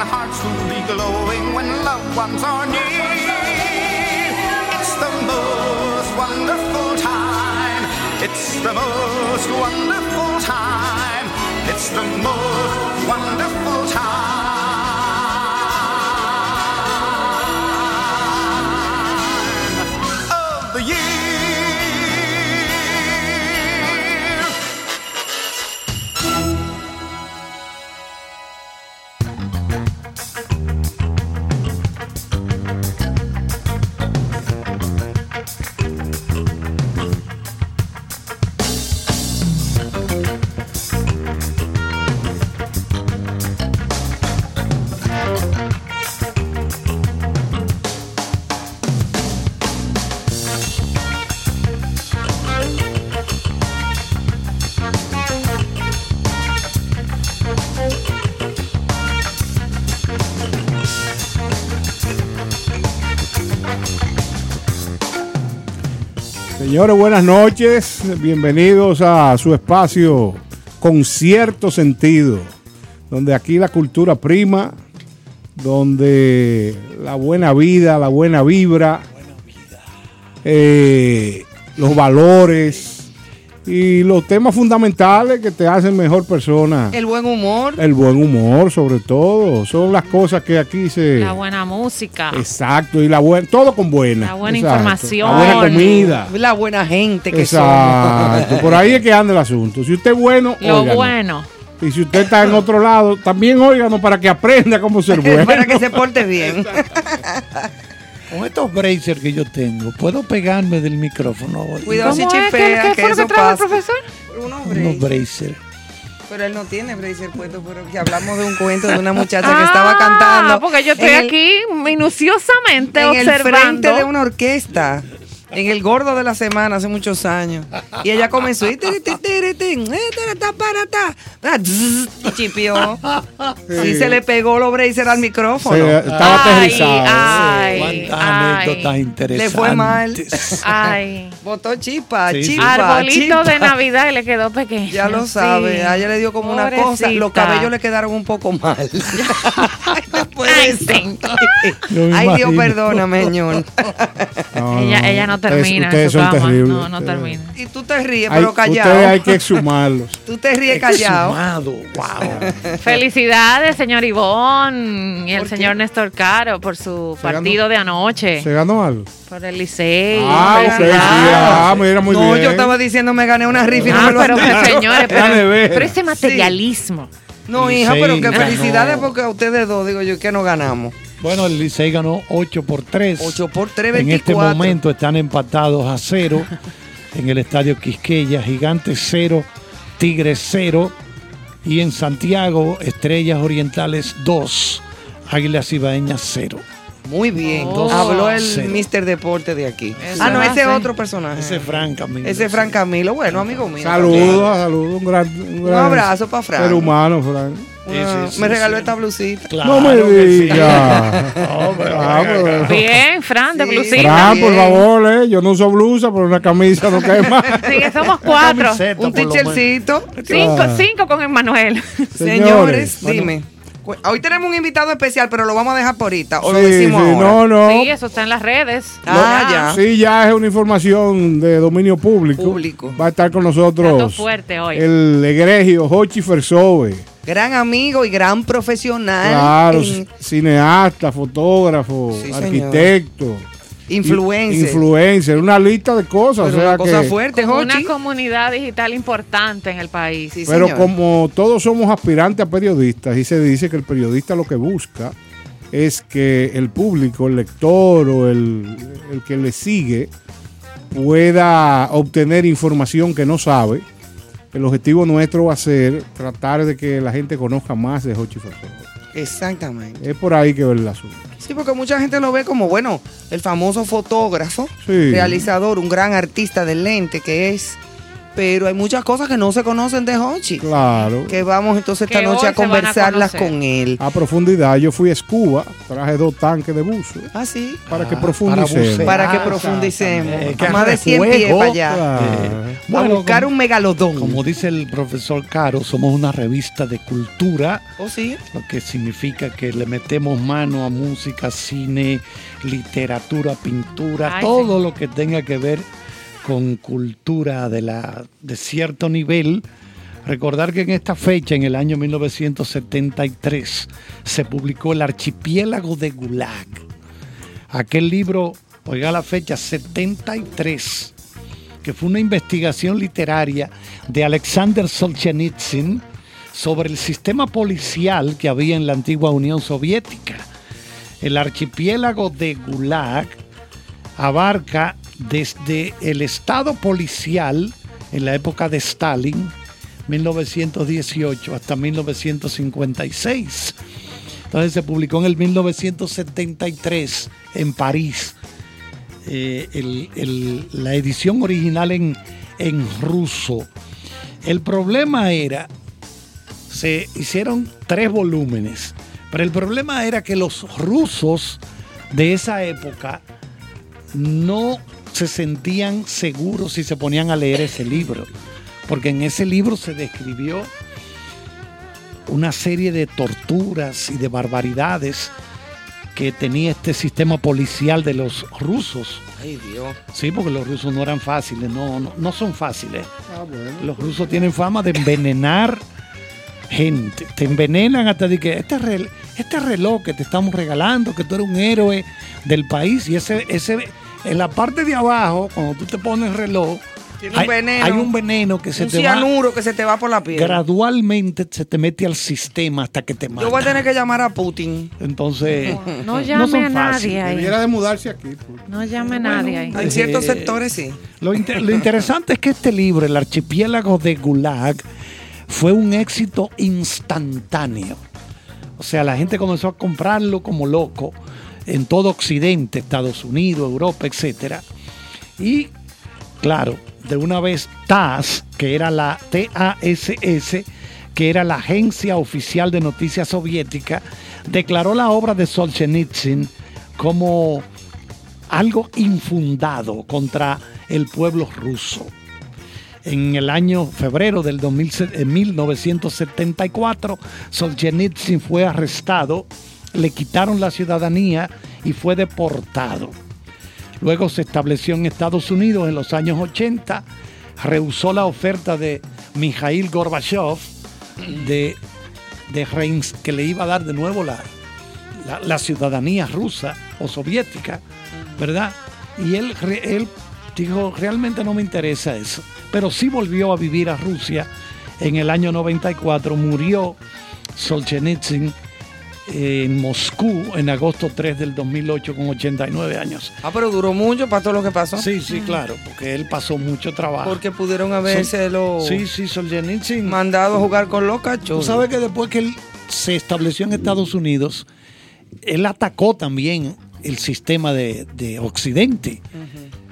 and hearts will be glowing when loved ones are near. It's the most wonderful time. It's the most wonderful time. It's the most wonderful time. Señores, buenas noches. Bienvenidos a su espacio con cierto sentido, donde aquí la cultura prima, donde la buena vida, la buena vibra, eh, los valores y los temas fundamentales que te hacen mejor persona. El buen humor. El buen humor, sobre todo. Son las cosas que aquí se. La buena música. Exacto, y la buena, todo con buena. La buena Exacto. información. La buena comida. La buena gente que Exacto, por ahí es que anda el asunto. Si usted es bueno, Lo óiganos. bueno. Y si usted está en otro lado, también óiganos para que aprenda cómo ser bueno. Para que se porte bien. Con estos bracers que yo tengo, ¿puedo pegarme del micrófono hoy? Cuidado si. ¿Qué, chipea, qué que fue lo que trajo el pasa. profesor? Unos Unos bracers. Pero él no tiene bracer puesto, pero que hablamos de un cuento de una muchacha que estaba cantando. Ah, porque yo estoy en el- aquí minuciosamente en el observando. frente de una orquesta. En el gordo de la semana hace muchos años. Y ella comenzó y eh. Ah, chipió. Sí, se le pegó los braces al micrófono. Se- estaba Ay, aterrizado. ay, anécdotas interesantes. Le fue mal. Ay. Botó chispa, Sí, sí. chispa, Arbolito chispa. de Navidad y le quedó pequeño. Ya lo Sí. sabe, a ella le dio como una cosa, los cabellos le quedaron un poco mal. Después de Ay, sí. Dios, perdóname, señor. No, Ella, ella no ustedes- termina. en Ustedes su son cama. terribles. No, no termina. Y tú te ríes, Hay- pero ustedes callado. hay que exhumarlos. Tú te ríes callado. Exhumado, wow. Felicidades, señor Ivón y el ¿Por qué? señor Néstor Caro por su Se ganó- partido de anoche. ¿Se ganó algo? Por el Licey. Ah, Felicidades. ah, mira, muy no, bien. yo estaba diciendo me gané una rifa y no Ah, me lo pero señores, pero, veras. pero ese materialismo. No, hija, pero ganó. felicidades porque a ustedes dos, digo yo, que no ganamos. Bueno, el Licey ganó 8 por 3. 8 por 3, En 24. este momento están empatados a 0 en el estadio Quisqueya. Gigantes 0, Tigres 0. Y en Santiago, Estrellas Orientales 2, Águilas Ibaeñas 0. Muy bien. Oh. Habló el Cero. Mr. Deporte de aquí. Eso ah, no, ese es otro personaje. Ese es Fran Camilo. Ese es Fran Camilo. Bueno, amigo mío. Saludos, saludos. Un gran, un Un gran abrazo para Fran. Ser humano, Fran. Una- Sí, sí, me sí, regaló sí. esta blusita. Claro no me digas. No, Ah. Bien, Fran, de blusita. Fran, por favor, eh. Yo no uso blusa, pero una camisa no cae más. Sí, que somos cuatro. camiseta, Un teachercito. Cinco, cinco con Emanuel. Señores, bueno. dime. Hoy tenemos un invitado especial, pero lo vamos a dejar por ahorita. O lo Sí, decimos sí, ahora. No, no. Sí, eso está en las redes. Ah, ya. Sí, ya es una información de dominio público. Público. Va a estar con nosotros fuerte hoy. el egregio Hochi Fersove. Gran amigo y gran profesional. Claro, en- cineasta, fotógrafo, Sí, señor. Influencer. Influencer, una lista de cosas. Pero o sea una cosa que- fuerte, Con una Jochi. comunidad digital importante en el país. Sí, Pero señor. como todos somos aspirantes a periodistas y se dice que el periodista lo que busca es que el público, el lector o el, el que le sigue pueda obtener información que no sabe. El objetivo nuestro va a ser tratar de que la gente conozca más de Hochi. Exactamente. Es por ahí que va el asunto. Sí, porque mucha gente lo ve como, bueno, el famoso fotógrafo, Sí. realizador, un gran artista del lente que es. Pero hay muchas cosas que no se conocen de Hochi. Claro. Que vamos entonces esta Que noche a conversarlas con él. A profundidad, yo fui a Escuba, traje dos tanques de buzo Ah, sí. para que Ah, profundicemos. Para que Ah, profundicemos. más de 100 Fuego. pies para allá. Claro. Eh, a buscar como- un megalodón. Como dice el profesor Caro, somos una revista de cultura, ¿Oh, sí? lo que significa que le metemos mano a música, cine, literatura, pintura, Ay, todo lo que tenga que ver con cultura de, la, de cierto nivel. Recordar que en esta fecha, en el año 1973, se publicó El Archipiélago de Gulag. Aquel libro, oiga la fecha, 73 que fue una investigación literaria de Alexander Solzhenitsyn sobre el sistema policial que había en la antigua Unión Soviética. El archipiélago de Gulag abarca desde el estado policial en la época de Stalin, 1918, hasta 1956. Entonces se publicó en el 1973 en París eh, la edición original en, en ruso. El problema era, se hicieron tres volúmenes, pero el problema era que los rusos de esa época no se sentían seguros si se ponían a leer ese libro, porque en ese libro se describió una serie de torturas y de barbaridades que tenía este sistema policial de los rusos. Ay, Dios. Sí, porque los rusos no eran fáciles, no, no, no son fáciles. Ah, bueno. Los rusos tienen fama de envenenar gente. Te envenenan hasta de que este, rel- este reloj que te estamos regalando, que tú eres un héroe del país, y ese, ese, en la parte de abajo, cuando tú te pones el reloj, Tiene un hay, veneno. hay un veneno que se Un te va cianuro que se te va por la piel. gradualmente, se te mete al sistema hasta que te mata. Yo voy a tener que llamar a Putin. Entonces, No no llame son a nadie fáciles. ahí. Debiera de mudarse aquí. pues. No llame a nadie ahí. En ciertos Eh, sectores sí. Lo, inter- lo interesante es que este libro, El archipiélago de Gulag, fue un éxito instantáneo. O sea, la gente comenzó a comprarlo como loco en todo Occidente, Estados Unidos, Europa, etc. Y, claro, de una vez TASS, que era la TASS, que era la agencia oficial de noticias soviética, declaró la obra de Solzhenitsyn como algo infundado contra el pueblo ruso. En el año febrero del 2000 eh, 1974, Solzhenitsyn fue arrestado, le quitaron la ciudadanía y fue deportado. Luego se estableció en Estados Unidos en los años 80, rehusó la oferta de Mikhail Gorbachev de, de que le iba a dar de nuevo la, la, ciudadanía rusa o soviética, ¿verdad? Y él, él dijo, realmente no me interesa eso, pero sí volvió a vivir a Rusia en el año 94, murió Solzhenitsyn en Moscú en agosto 3 del 2008 con 89 años. Ah, pero duró mucho para todo lo que pasó. Sí, sí, claro, porque él pasó mucho trabajo. Porque pudieron haberse lo Sí, sí, Solzhenitsyn. mandado a jugar con los Tú cachorros. sabes que después que él se estableció en Estados Unidos, él atacó también el sistema de, de Occidente.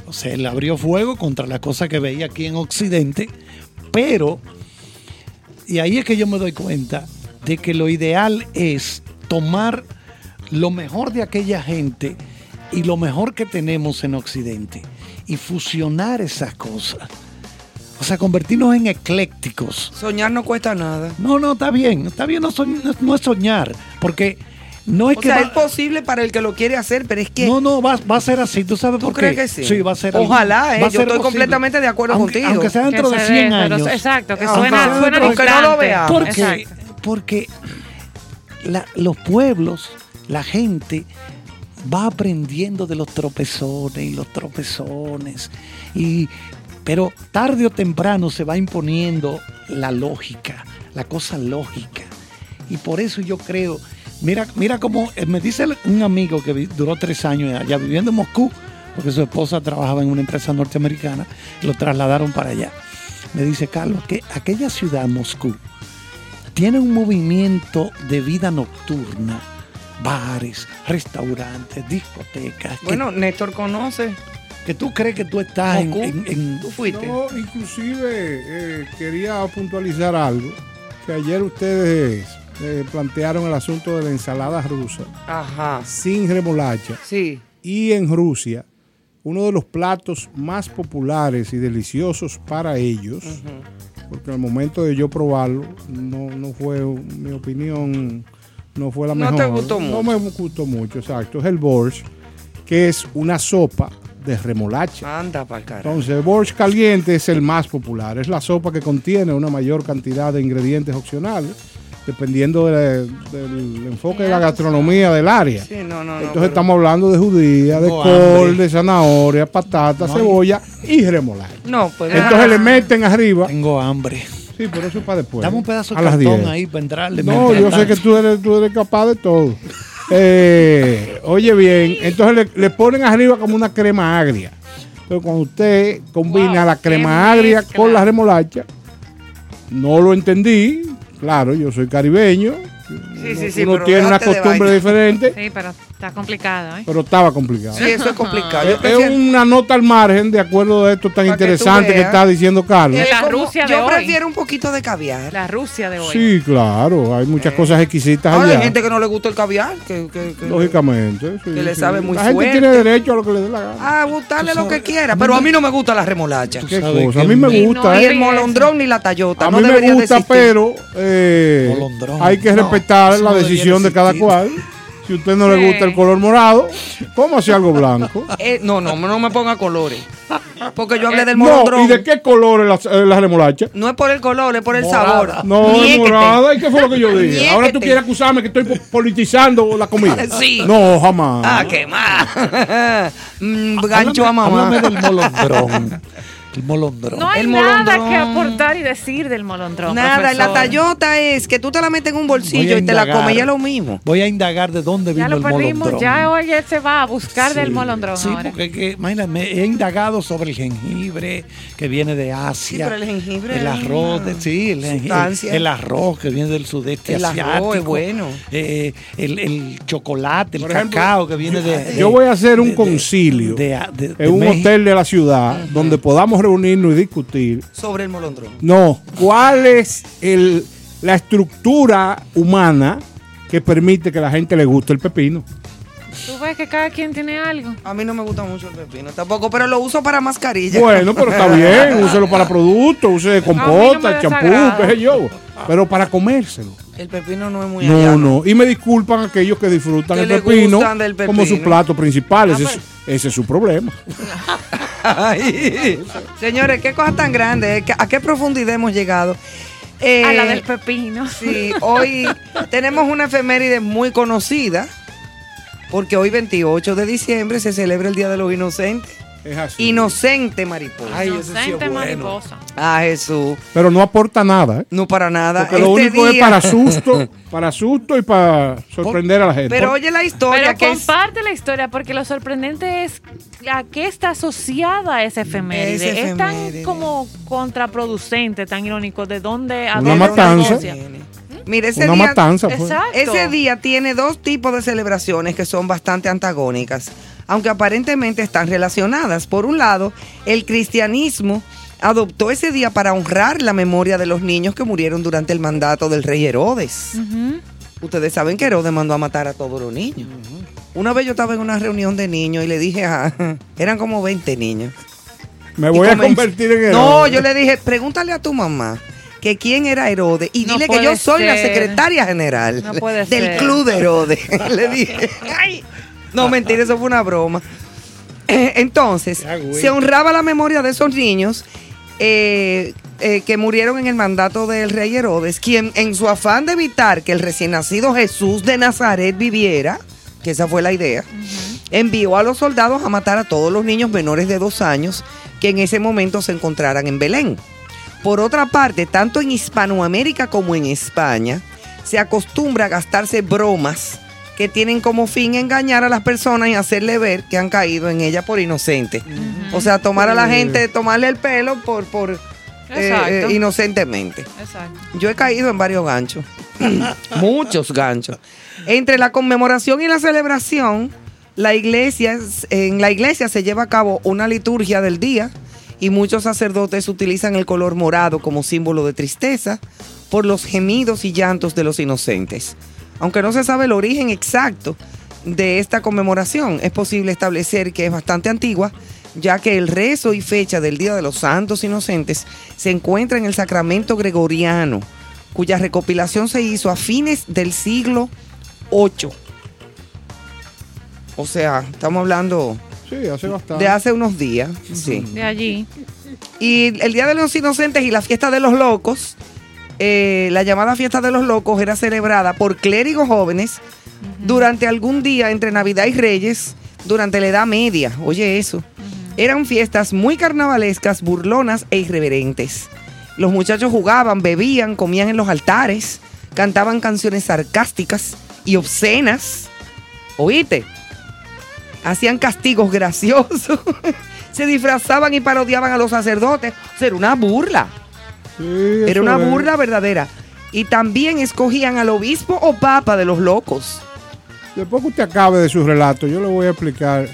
O sea, él abrió fuego contra la cosa que veía aquí en Occidente, pero, y ahí es que yo me doy cuenta de que lo ideal es tomar lo mejor de aquella gente y lo mejor que tenemos en Occidente y fusionar esas cosas. O sea, convertirnos en eclécticos. Soñar no cuesta nada. No, no, está bien, está bien, no, soñ- no- no es soñar, porque no es O que sea, va- es posible para el que lo quiere hacer, pero es que no, no, va, va a ser así, ¿tú sabes ¿Tú por crees qué? que sí? Sí, va a ser Ojalá, eh, va a yo ser estoy completamente de acuerdo Aunque- contigo. Aunque sea dentro Que de se 100 ve, pero- años. exacto, que suena, suena aunque no lo. Porque, porque los pueblos, la gente va aprendiendo de los tropezones y los tropezones. Y, pero tarde o temprano se va imponiendo la lógica, la cosa lógica. Y por eso yo creo, mira, mira cómo eh, me dice un amigo que duró tres años allá viviendo en Moscú, porque su esposa trabajaba en una empresa norteamericana, lo trasladaron para allá. Me dice, Carlos, que aquella ciudad, Moscú, tiene un movimiento de vida nocturna, bares, restaurantes, discotecas, que- Bueno, Néstor conoce. que, tú crees que tú estás en, en- en- Tú fuiste. No, inclusive eh, quería puntualizar algo, que ayer ustedes eh, plantearon el asunto de la ensalada rusa Ajá. sin remolacha Sí. y en Rusia uno de los platos más populares y deliciosos para ellos, porque al momento de yo probarlo no, no fue mi opinión no fue la No mejor. te gustó No mucho. me gustó mucho, exacto. Es el borscht, que es una sopa de remolacha. Anda para carajo. Entonces, el borscht caliente es el más popular. Es la sopa que contiene una mayor cantidad de ingredientes opcionales, dependiendo de- del enfoque de la gastronomía del área. Sí, no, no. Entonces, pero- estamos hablando de judía, de col, hambre. de zanahoria, patata, No, cebolla y remolacha. No, pues. Entonces, le meten arriba. Tengo hambre. Sí, pero eso es para después. Dame un pedazo de cartón 10. ahí para entrarle. No, yo sé que tú eres, tú eres capaz de todo. Eh, oye bien, entonces le, le ponen arriba como una crema agria. Entonces cuando usted combina Wow, la crema agria mezcla. con la remolacha, no lo entendí. Claro, yo soy caribeño. Sí, sí, sí, Uno pero tiene una costumbre diferente, Sí, pero está complicado, ¿eh? pero estaba complicado. Sí, eso es complicado. Es- una nota al margen de acuerdo a esto tan Para interesante que está diciendo Carlos. Es La como- Rusia de Yo hoy. prefiero un poquito de caviar. La Rusia de hoy. Sí, claro, hay muchas cosas exquisitas Ahora allá. hay gente que no le gusta el caviar. Que, que- que- Lógicamente. sí, que le sí. sabe muy La gente fuerte. tiene derecho a lo que le dé la gana. a gustarle lo que quiera. Pero a mí no me gusta la remolacha. Qué cosa. A mí me gusta, Ni el molondrón ni la tallota. A no mí me gusta, pero eh, hay que respetar eso la no decisión de cada cual. Si a usted no le gusta el color morado, cómase algo blanco. Eh, no, no, no me ponga colores. Porque yo hablé del No, molondrón. ¿y de qué color es la, eh, la remolacha? No es por el color, es por el Morada. sabor. No, es Ñéquete. morada. ¿Y qué fue lo que yo dije? Ahora tú quieres acusarme que estoy po- politizando la comida. Sí. No, jamás. Ah, qué más. Mm, gancho a mamá. háblame del molondrón. El molondrón. No hay El nada molondrón. que aportar y decir del molondrón. Nada, la tallota es que tú te la metes en un bolsillo y te la comes y es lo mismo. Voy a indagar de dónde Ya vino lo el perdimos, molondrón. ya oye se va a buscar del Sí, molondrón Sí, ahora. porque que, imagínate, he indagado sobre el jengibre que viene de Asia. pero el jengibre El arroz, de- sí, el, sustancia. el arroz que viene del sudeste El arroz es asiático. bueno. eh, el, el chocolate, el Por ejemplo, cacao que viene de. Yo voy a hacer un concilio de- de- de en un México. hotel de la ciudad donde podamos reunirnos y discutir. Sobre el molondrón. No, ¿cuál es el, la estructura humana que permite que a la gente le guste el pepino? Tú ves que cada quien tiene algo. A mí no me gusta mucho el pepino tampoco, pero lo uso para mascarilla. Bueno, pero está bien, úselo para productos, use no compota, champú, qué sé yo. Pero para comérselo. El pepino no es muy No, allá, no. Y me disculpan aquellos que disfrutan Que el pepino, como su plato principal. Ah, ese, es, ese es su problema. Ay, señores, qué cosa tan grande. ¿eh? ¿A qué profundidad hemos llegado? Eh, A la del pepino. Sí, hoy tenemos una efeméride muy conocida, porque hoy 28 de diciembre se celebra el Día de los Inocentes. Es así. Inocente mariposa. Ay, ese sí es Inocente bueno. mariposa. Ah, Jesús. Pero no aporta nada. ¿eh? No para nada. Porque lo Este único es día- para susto, para susto y para sorprender a la gente. Pero oye la historia Pero que es- comparte la historia porque lo sorprendente es a qué está asociada esa efeméride. Esa Es tan como contraproducente, tan irónico. ¿De dónde? a Una dónde se matanza. asocia? Mire, ese Una día, matanza. pues. Exacto. ese día tiene dos tipos de celebraciones que son bastante antagónicas, aunque aparentemente están relacionadas. Por un lado, el cristianismo adoptó ese día para honrar la memoria de los niños que murieron durante el mandato del rey Herodes. Ustedes saben que Herodes mandó a matar a todos los niños. Una vez yo estaba en una reunión de niños y le dije a... Eran como 20 niños. Me voy a convertir en No, héroe. yo le dije, pregúntale a tu mamá que quién era Herodes y No dile que yo soy la secretaria general No del ser. club de Herodes. le dije, ay. No, mentira, eso fue una broma. Eh, Entonces, se honraba la memoria de esos niños eh, eh, que murieron en el mandato del rey Herodes, quien en su afán de evitar que el recién nacido Jesús de Nazaret viviera, que esa fue la idea, envió a los soldados a matar a todos los niños menores de dos años que en ese momento se encontraran en Belén. Por otra parte, tanto en Hispanoamérica como en España, se acostumbra a gastarse bromas que tienen como fin engañar a las personas y hacerle ver que han caído en ella por inocentes. O sea, tomar a la gente, tomarle el pelo por, por eh, eh, inocentemente. Exacto. Yo he caído en varios ganchos. Muchos ganchos. Entre la conmemoración y la celebración, la iglesia, en la iglesia se lleva a cabo una liturgia del día y muchos sacerdotes utilizan el color morado como símbolo de tristeza por los gemidos y llantos de los inocentes. Aunque no se sabe el origen exacto de esta conmemoración, es posible establecer que es bastante antigua, ya que el rezo y fecha del Día de los Santos Inocentes se encuentra en el Sacramento Gregoriano, cuya recopilación se hizo a fines del siglo VIII. O sea, estamos hablando Sí, hace bastante. de hace unos días. Sí. De allí. Y el Día de los Inocentes y la fiesta de los locos, eh, la llamada fiesta de los locos era celebrada por clérigos jóvenes durante algún día entre Navidad y Reyes, durante la Edad Media. Oye eso. Eran fiestas muy carnavalescas, burlonas e irreverentes. Los muchachos jugaban, bebían, comían en los altares, cantaban canciones sarcásticas y obscenas. ¿Oíste? Hacían castigos graciosos. Se disfrazaban y parodiaban a los sacerdotes. Era una burla. Sí, Era una es. burla verdadera. Y también escogían al obispo o papa de los locos. Después que usted acabe de su relato, yo le voy a explicar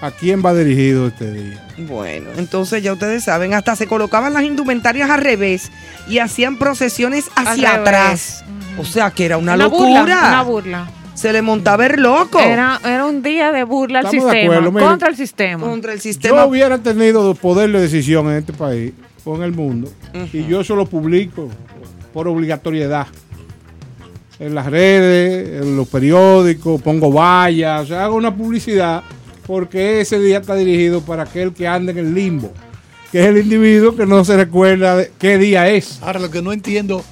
a quién va dirigido este día. Bueno, entonces ya ustedes saben, hasta se colocaban las indumentarias al revés y hacían procesiones hacia Al atrás. O sea que era una, burla, locura. una burla. Se le montaba el loco Era, era un día de burla al Estamos de sistema, acuerdo, contra el sistema. contra el Yo sistema. hubiera tenido poder de decisión en este país o en el mundo y yo eso lo publico por obligatoriedad. En las redes, en los periódicos, pongo vallas, o sea, hago una publicidad porque ese día está dirigido para aquel que anda en el limbo, que es el individuo que no se recuerda de qué día es. Ahora, lo que no entiendo,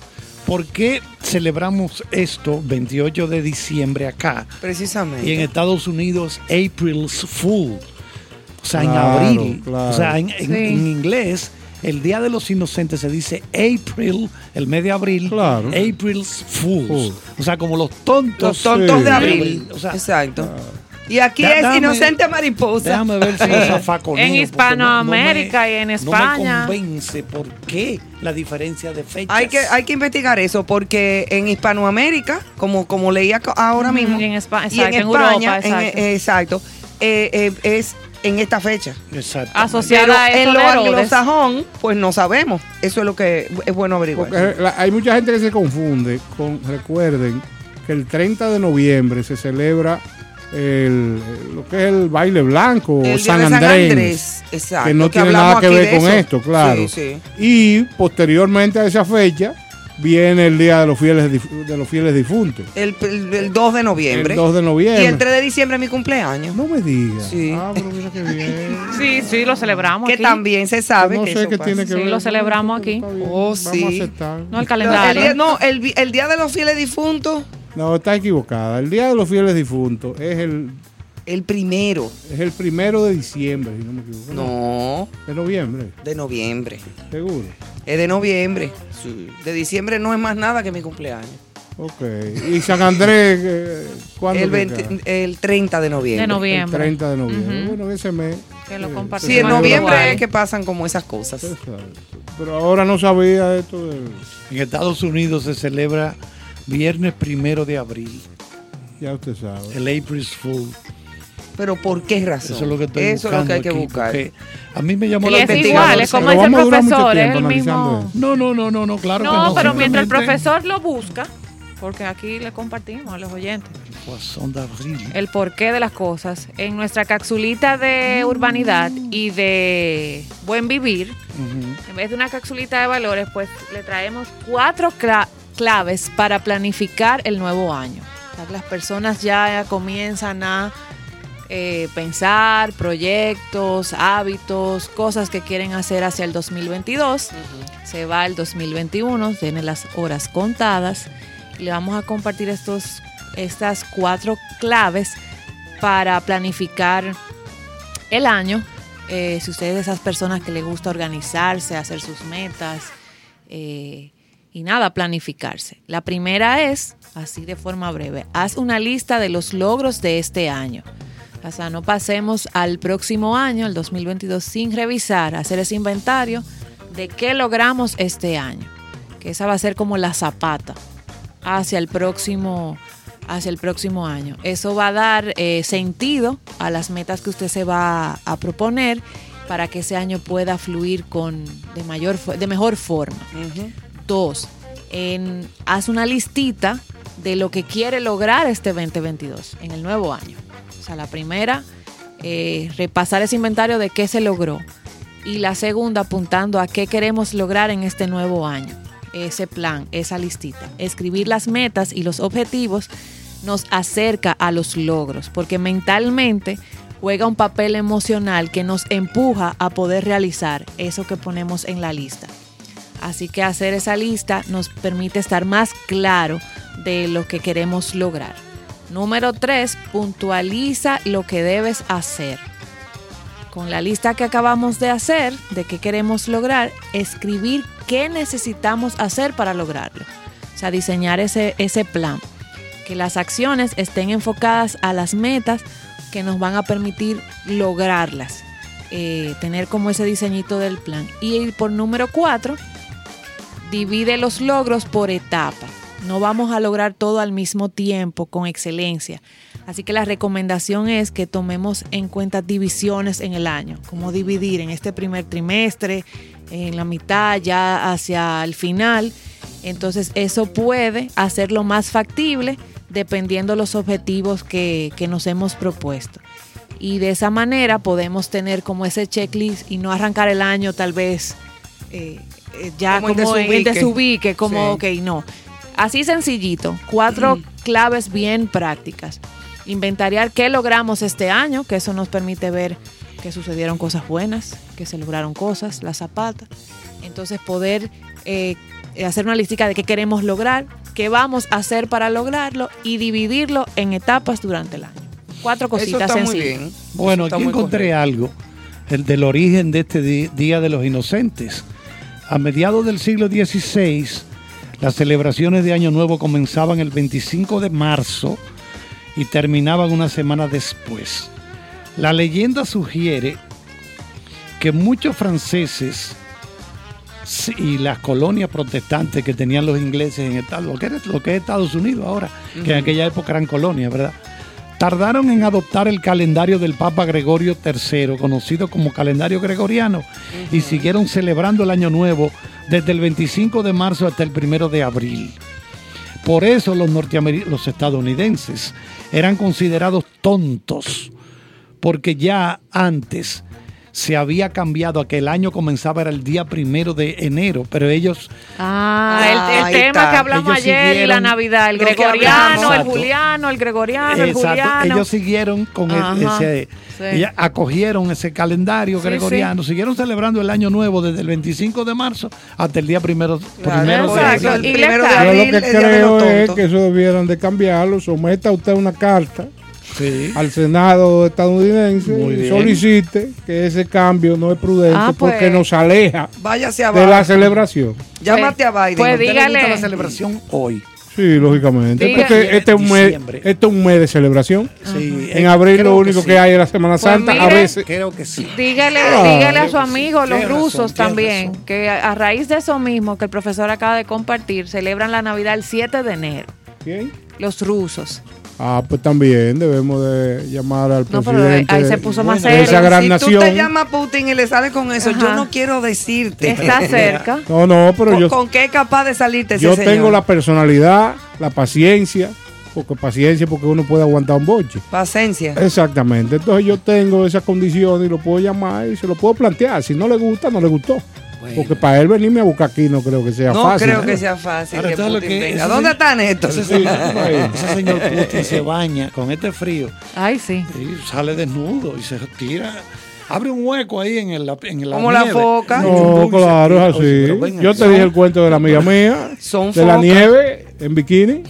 ¿por qué celebramos esto 28 de diciembre acá Precisamente. y en Estados Unidos April's Fool? O sea, en abril. claro. O sea, en, en- Sí. en inglés, el Día de los Inocentes se dice April, el mes de abril. Claro. April's Fools. Fool. O sea, como los tontos. Los tontos Sí. de abril. O sea, Exacto. Y aquí Da- es dame- inocente mariposa. Déjame ver si esa faconeo, En Hispanoamérica y en España. No me convence por qué la diferencia de fechas. Hay que, hay que investigar eso porque en Hispanoamérica, como, como leía ahora mismo, y en Espa- y en exacto, en España, Europa, en- exacto. eh, exacto, eh, eh, es en esta fecha. Exacto. Asociada Pero a en lo anglosajón, pues no sabemos. Eso es lo que es bueno averiguar. Porque la- hay mucha gente que se confunde con, recuerden que el 30 de noviembre se celebra el, lo que es el baile blanco El o día San Andrés, exacto. que no tiene nada que ver con eso. esto, claro. Sí, sí. Y posteriormente a esa fecha viene el día de los fieles de los fieles difuntos, El, el- el 2 de noviembre. el 2 de y noviembre. el 3 de diciembre es mi cumpleaños. No me digas. Sí. Ah, pero mira qué bien. Sí, sí, lo celebramos que aquí. también se sabe no que sé eso qué pasa. tiene que Sí, ver. lo celebramos aquí. Oh, Vamos sí. a aceptar. No, el El calendario. día- no, el, el día de los fieles difuntos, No, está equivocada. El día de los fieles difuntos es el el primero. es el primero de diciembre, si no me equivoco. No, De noviembre, de noviembre. seguro. Es de noviembre. Sí. De diciembre no es más nada que mi cumpleaños. Ok. ¿Y San Andrés eh, cuándo? El, que 20 cae? el 30 de noviembre. De El noviembre. 30 de noviembre. Ujú. Bueno, ese mes. Que lo compartimos Sí, en noviembre es que pasan como esas cosas. Exacto. Pero ahora no sabía esto del... En Estados Unidos se celebra viernes primero de abril, Ya usted sabe. el April's Fool. Pero ¿por qué razón? Eso es lo que estoy Eso es lo que hay que aquí, buscar. A mí me llamó Y la es investigadores igual, es como lo dice el profesor, es el mismo. No, no, no, no, no, claro que No, no. pero mientras el profesor lo busca, porque aquí le compartimos a los oyentes el porqué de las cosas. En nuestra capsulita de urbanidad y de buen vivir, en vez de una capsulita de valores, pues le traemos cuatro cla- claves para planificar el nuevo año. O sea, que las personas ya comienzan a eh, pensar proyectos, hábitos, cosas que quieren hacer hacia el 2022. Se va el 2021, tiene las horas contadas y le vamos a compartir estos, estas cuatro claves para planificar el año. Eh, si usted es de esas personas que le gusta organizarse, hacer sus metas eh, y nada, planificarse. La primera es, así de forma breve, haz una lista de los logros de este año. O sea, no pasemos al próximo año, el 2022, sin revisar, hacer ese inventario de qué logramos este año. Que esa va a ser como la zapata hacia el próximo, hacia el próximo año. Eso va a dar eh, sentido a las metas que usted se va a proponer para que ese año pueda fluir con de mayor de mejor forma. Dos, en- haz una listita de lo que quiere lograr este 2022 en el nuevo año. Sea, la primera, eh, repasar ese inventario de qué se logró. Y la segunda, apuntando a qué queremos lograr en este nuevo año. Ese plan, esa listita. Escribir las metas y los objetivos nos acerca a los logros, porque mentalmente juega un papel emocional que nos empuja a poder realizar eso que ponemos en la lista. Así que hacer esa lista nos permite estar más claro de lo que queremos lograr. Número 3, puntualiza lo que debes hacer. Con la lista que acabamos de hacer, de qué queremos lograr, escribir qué necesitamos hacer para lograrlo. O sea, diseñar ese, ese plan. Que las acciones estén enfocadas a las metas que nos van a permitir lograrlas. Eh, tener como ese diseñito del plan. Y por número 4, divide los logros por etapas. No vamos a lograr todo al mismo tiempo con excelencia. Así que la recomendación es que tomemos en cuenta divisiones en el año, como dividir en este primer trimestre, en la mitad, ya hacia el final. Entonces eso puede hacerlo más factible dependiendo los objetivos que, que nos hemos propuesto. Y de esa manera podemos tener como ese checklist y no arrancar el año tal vez eh, eh, ya Como como, en desubique. desubique, como, Sí. ok, no. Así sencillito, cuatro claves bien prácticas. Inventariar qué logramos este año, que eso nos permite ver que sucedieron cosas buenas, que se lograron cosas, la zapata. Entonces poder eh, hacer una listica de qué queremos lograr, qué vamos a hacer para lograrlo y dividirlo en etapas durante el año. Cuatro Eso cositas está muy sencillas. bien. Bueno, Eso está aquí muy encontré correcto. algo, el del origen de este Día de los Inocentes. A mediados del siglo XVI, las celebraciones de Año Nuevo comenzaban el 25 de marzo y terminaban una semana después. La leyenda sugiere que muchos franceses y las colonias protestantes que tenían los ingleses en Estados, lo que, era- lo que es Estados Unidos ahora, que en aquella época eran colonias, ¿verdad? Tardaron en adoptar el calendario del Papa Gregorio III, conocido como calendario gregoriano, y siguieron celebrando el Año Nuevo desde el 25 de marzo hasta el 1 de abril. Por eso los, los estadounidenses eran considerados tontos, porque ya antes se había cambiado a que el año comenzaba era el día primero de enero, pero ellos Ah, el, tema está. que hablamos Ellos ayer y la Navidad, el gregoriano, el juliano, el gregoriano, el Exacto, juliano. ellos siguieron con el- ese, sí. acogieron ese calendario Sí, gregoriano, siguieron celebrando el año nuevo desde el primero de marzo hasta el día primero, de abril. el primero de. Yo lo que creo es que eso debieran de cambiarlo. Someta usted una carta Sí. al Senado estadounidense Muy y bien. solicite que ese cambio no es prudente Ah, pues. porque nos aleja Váyase de la celebración. Llámate a Biden. Pues ¿A usted le dígale. gusta la celebración hoy. Sí, lógicamente. Porque este es, un mes, este es un mes de celebración. Sí, En eh, abril lo único que, sí. hay es la Semana Pues Santa. a veces. Creo que sí. Dígale, Ah, dígale a su sí. amigo, los razón, rusos también, razón. que a, a raíz de eso mismo que el profesor acaba de compartir, celebran la Navidad el 7 de enero. ¿Quién? Los rusos. Ah, pues también debemos de llamar al No, pero ahí- presidente ahí se puso más de serio. esa gran si nación. tú te llamas Putin y le sales con eso, Ajá. yo no quiero decirte. Está cerca. No, no, pero ¿Con, yo, con qué es capaz de salirte ese yo señor? tengo la personalidad, la paciencia, porque paciencia porque uno puede aguantar un boche. Paciencia. Exactamente. Entonces yo tengo esa condición y lo puedo llamar y se lo puedo plantear. Si no le gusta, no le gustó. Porque para él venirme a buscar aquí no creo que sea No fácil. creo ¿eh? que sea fácil Ahora, que ¿sabes lo Putin que- venga. ese ¿Dónde están estos? Ese señor, ese señor Putin se baña con este frío Ay, sí. y sale desnudo y se tira. Abre un hueco ahí en el en la Como la foca. No, claro, es Oye, así. Yo te dije el cuento de la amiga mía, Son de la nieve en bikini.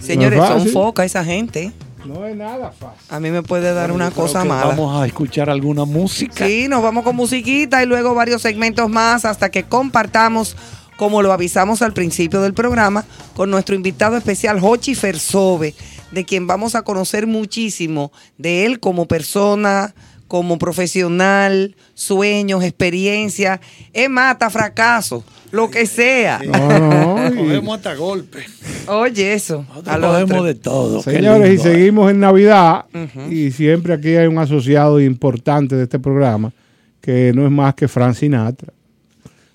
Señores, No es son focas esa gente. No es nada fácil. A mí me puede dar una cosa mala. Vamos a escuchar alguna música. Sí, nos vamos con musiquita y luego varios segmentos más hasta que compartamos, como lo avisamos al principio del programa, con nuestro invitado especial, Hochi Fersove, de quien vamos a conocer muchísimo de él como persona, como profesional, sueños, experiencia, es mata, fracaso, lo que sea. No, no. y- Cogemos hasta golpe. Oye, eso. Nosotros de todo. Señores, y ¿eh? seguimos en Navidad y siempre aquí hay un asociado importante de este programa que no es más que Frank Sinatra.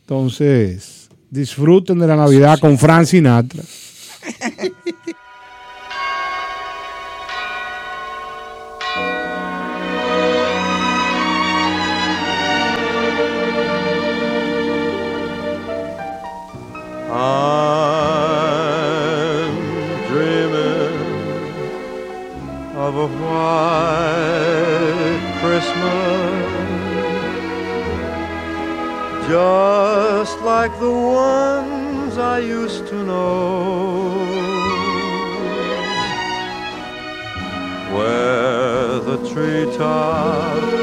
Entonces, disfruten de la Navidad con Frank Sinatra. I'm dreaming of a white Christmas, just like the ones I used to know, where the treetops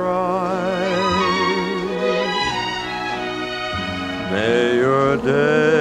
day.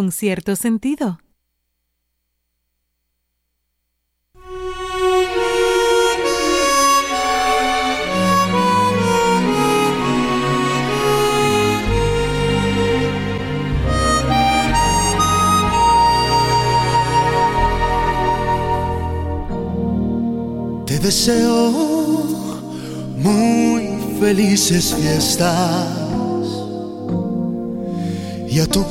con cierto sentido. Te deseo muy felices fiestas y a tu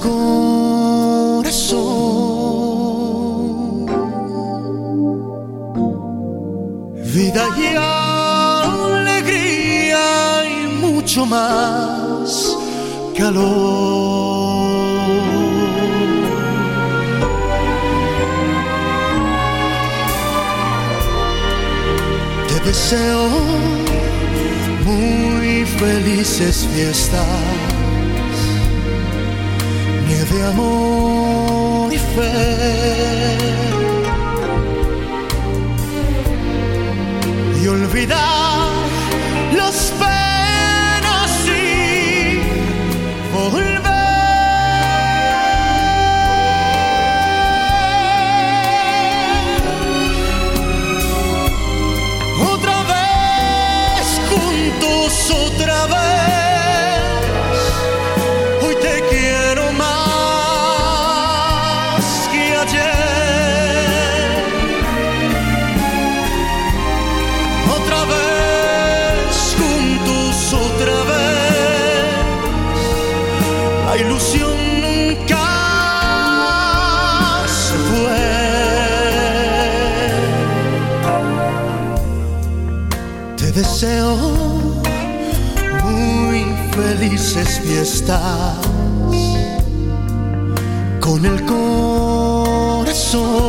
felices fiestas, nieve, amor y fe. Y olvidar fiestas con el corazón.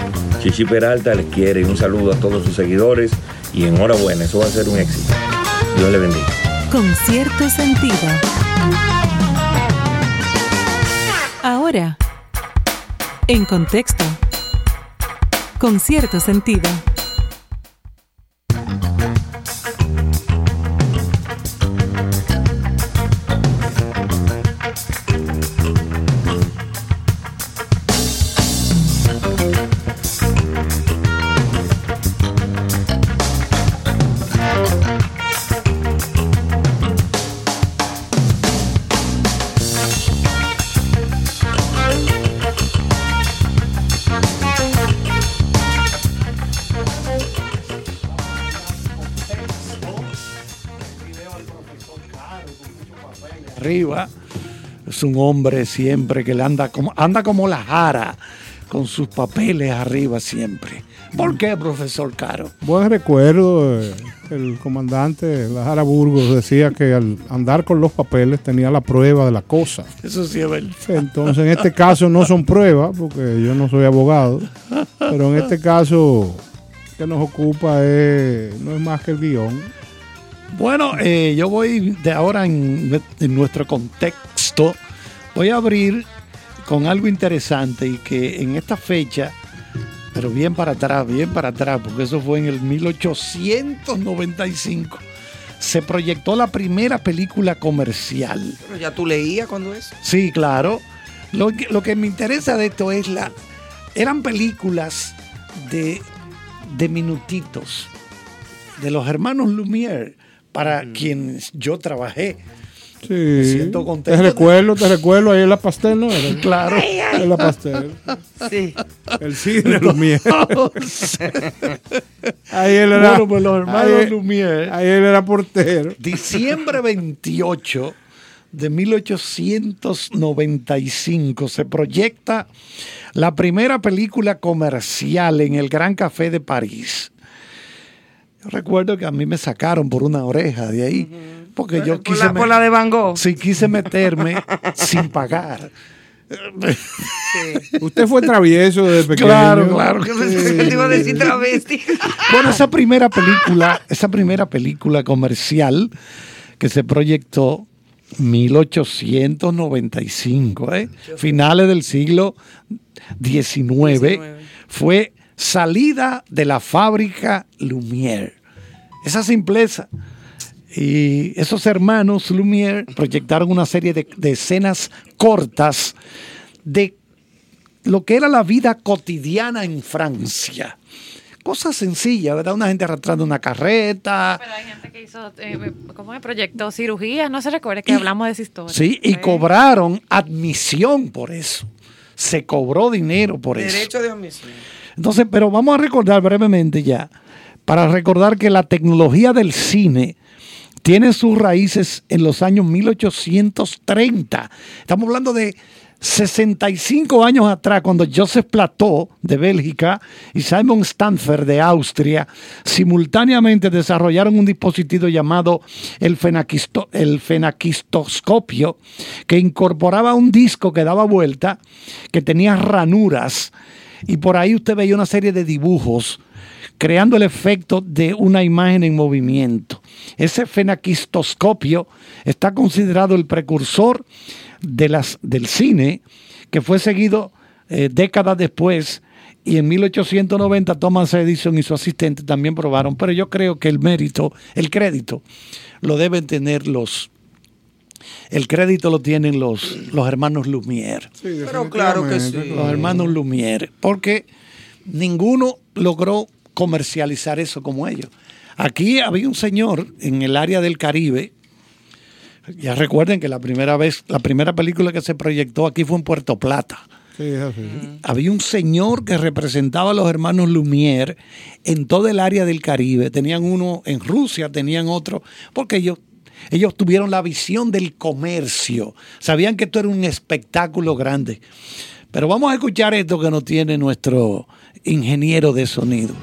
Chichi Peralta les quiere un saludo a todos sus seguidores y enhorabuena, eso va a ser un éxito. Dios le bendiga. Con cierto sentido. Ahora, en contexto. Con cierto sentido. Es un hombre siempre que le anda como, anda como la jara, con sus papeles arriba siempre. ¿Por qué, profesor Caro? Buen recuerdo, eh, el comandante Lajara Burgos decía que al andar con los papeles tenía la prueba de la cosa. Eso sí es verdad. Entonces, en este caso no son pruebas, porque yo no soy abogado, pero en este caso que nos ocupa es, no es más que el guion. Bueno, eh, yo voy de ahora en, en nuestro contexto, voy a abrir con algo interesante y que en esta fecha, pero bien para atrás, bien para atrás, porque eso fue en el 1895, se proyectó la primera película comercial. Pero ya tú leías cuando eso. Sí, claro. Lo que, lo que me interesa de esto es la... Eran películas de, de minutitos, de los hermanos Lumière, para quienes yo trabajé. Sí. siento contento Te recuerdo, te recuerdo, ahí en la pastel, ¿no? Era? Claro. En la pastel. Sí. El cine Lumière. Ahí él era. Bueno, pues los hermanos ahí- Lumière. Ahí él era portero. Diciembre 28 de 1895 se proyecta la primera película comercial en el Gran Café de París. Yo recuerdo que a mí me sacaron por una oreja de ahí, porque yo Por quise, la, me- por la de Van Gogh. sí, quise meterme sin pagar. Usted fue travieso desde pequeño. Claro, claro. Yo pensé que te iba a decir travesti. Bueno, esa primera película, esa primera película comercial que se proyectó 1895, ¿eh? finales del siglo XIX, fue Salida de la fábrica Lumière. Esa simpleza. Y esos hermanos Lumière proyectaron una serie de, de escenas cortas de lo que era la vida cotidiana en Francia. Cosas sencillas, ¿verdad? Una gente arrastrando una carreta. Pero hay gente que hizo, eh, ¿cómo me proyectó? Cirugías, no se recuerda que hablamos de esa historia. Sí, y Eh, cobraron admisión por eso. se cobró dinero por eso. Derecho de admisión. Entonces, pero vamos a recordar brevemente ya, para recordar que la tecnología del cine tiene sus raíces en los años 1830. Estamos hablando de 65 años atrás, cuando Joseph Plateau de Bélgica y Simon Stanford de Austria simultáneamente desarrollaron un dispositivo llamado el, fenaquisto- el fenaquistoscopio, que incorporaba un disco que daba vuelta, que tenía ranuras, y por ahí usted veía una serie de dibujos creando el efecto de una imagen en movimiento. Ese fenaquistoscopio está considerado el precursor de las, del cine, que fue seguido eh, décadas después, y en 1890 Thomas Edison y su asistente también probaron, pero yo creo que el mérito, el crédito, lo deben tener los... El crédito lo tienen los, los hermanos Lumière. Pero claro que sí. Los hermanos Lumière. Porque ninguno logró comercializar eso como ellos. Aquí había un señor en el área del Caribe. Ya recuerden que la primera vez, la primera película que se proyectó aquí fue en Puerto Plata. Sí. Había un señor que representaba a los hermanos Lumière en todo el área del Caribe. Tenían uno en Rusia, tenían otro, porque ellos, ellos tuvieron la visión del comercio. Sabían que esto era un espectáculo grande. Pero vamos a escuchar esto que nos tiene nuestro ingeniero de sonido.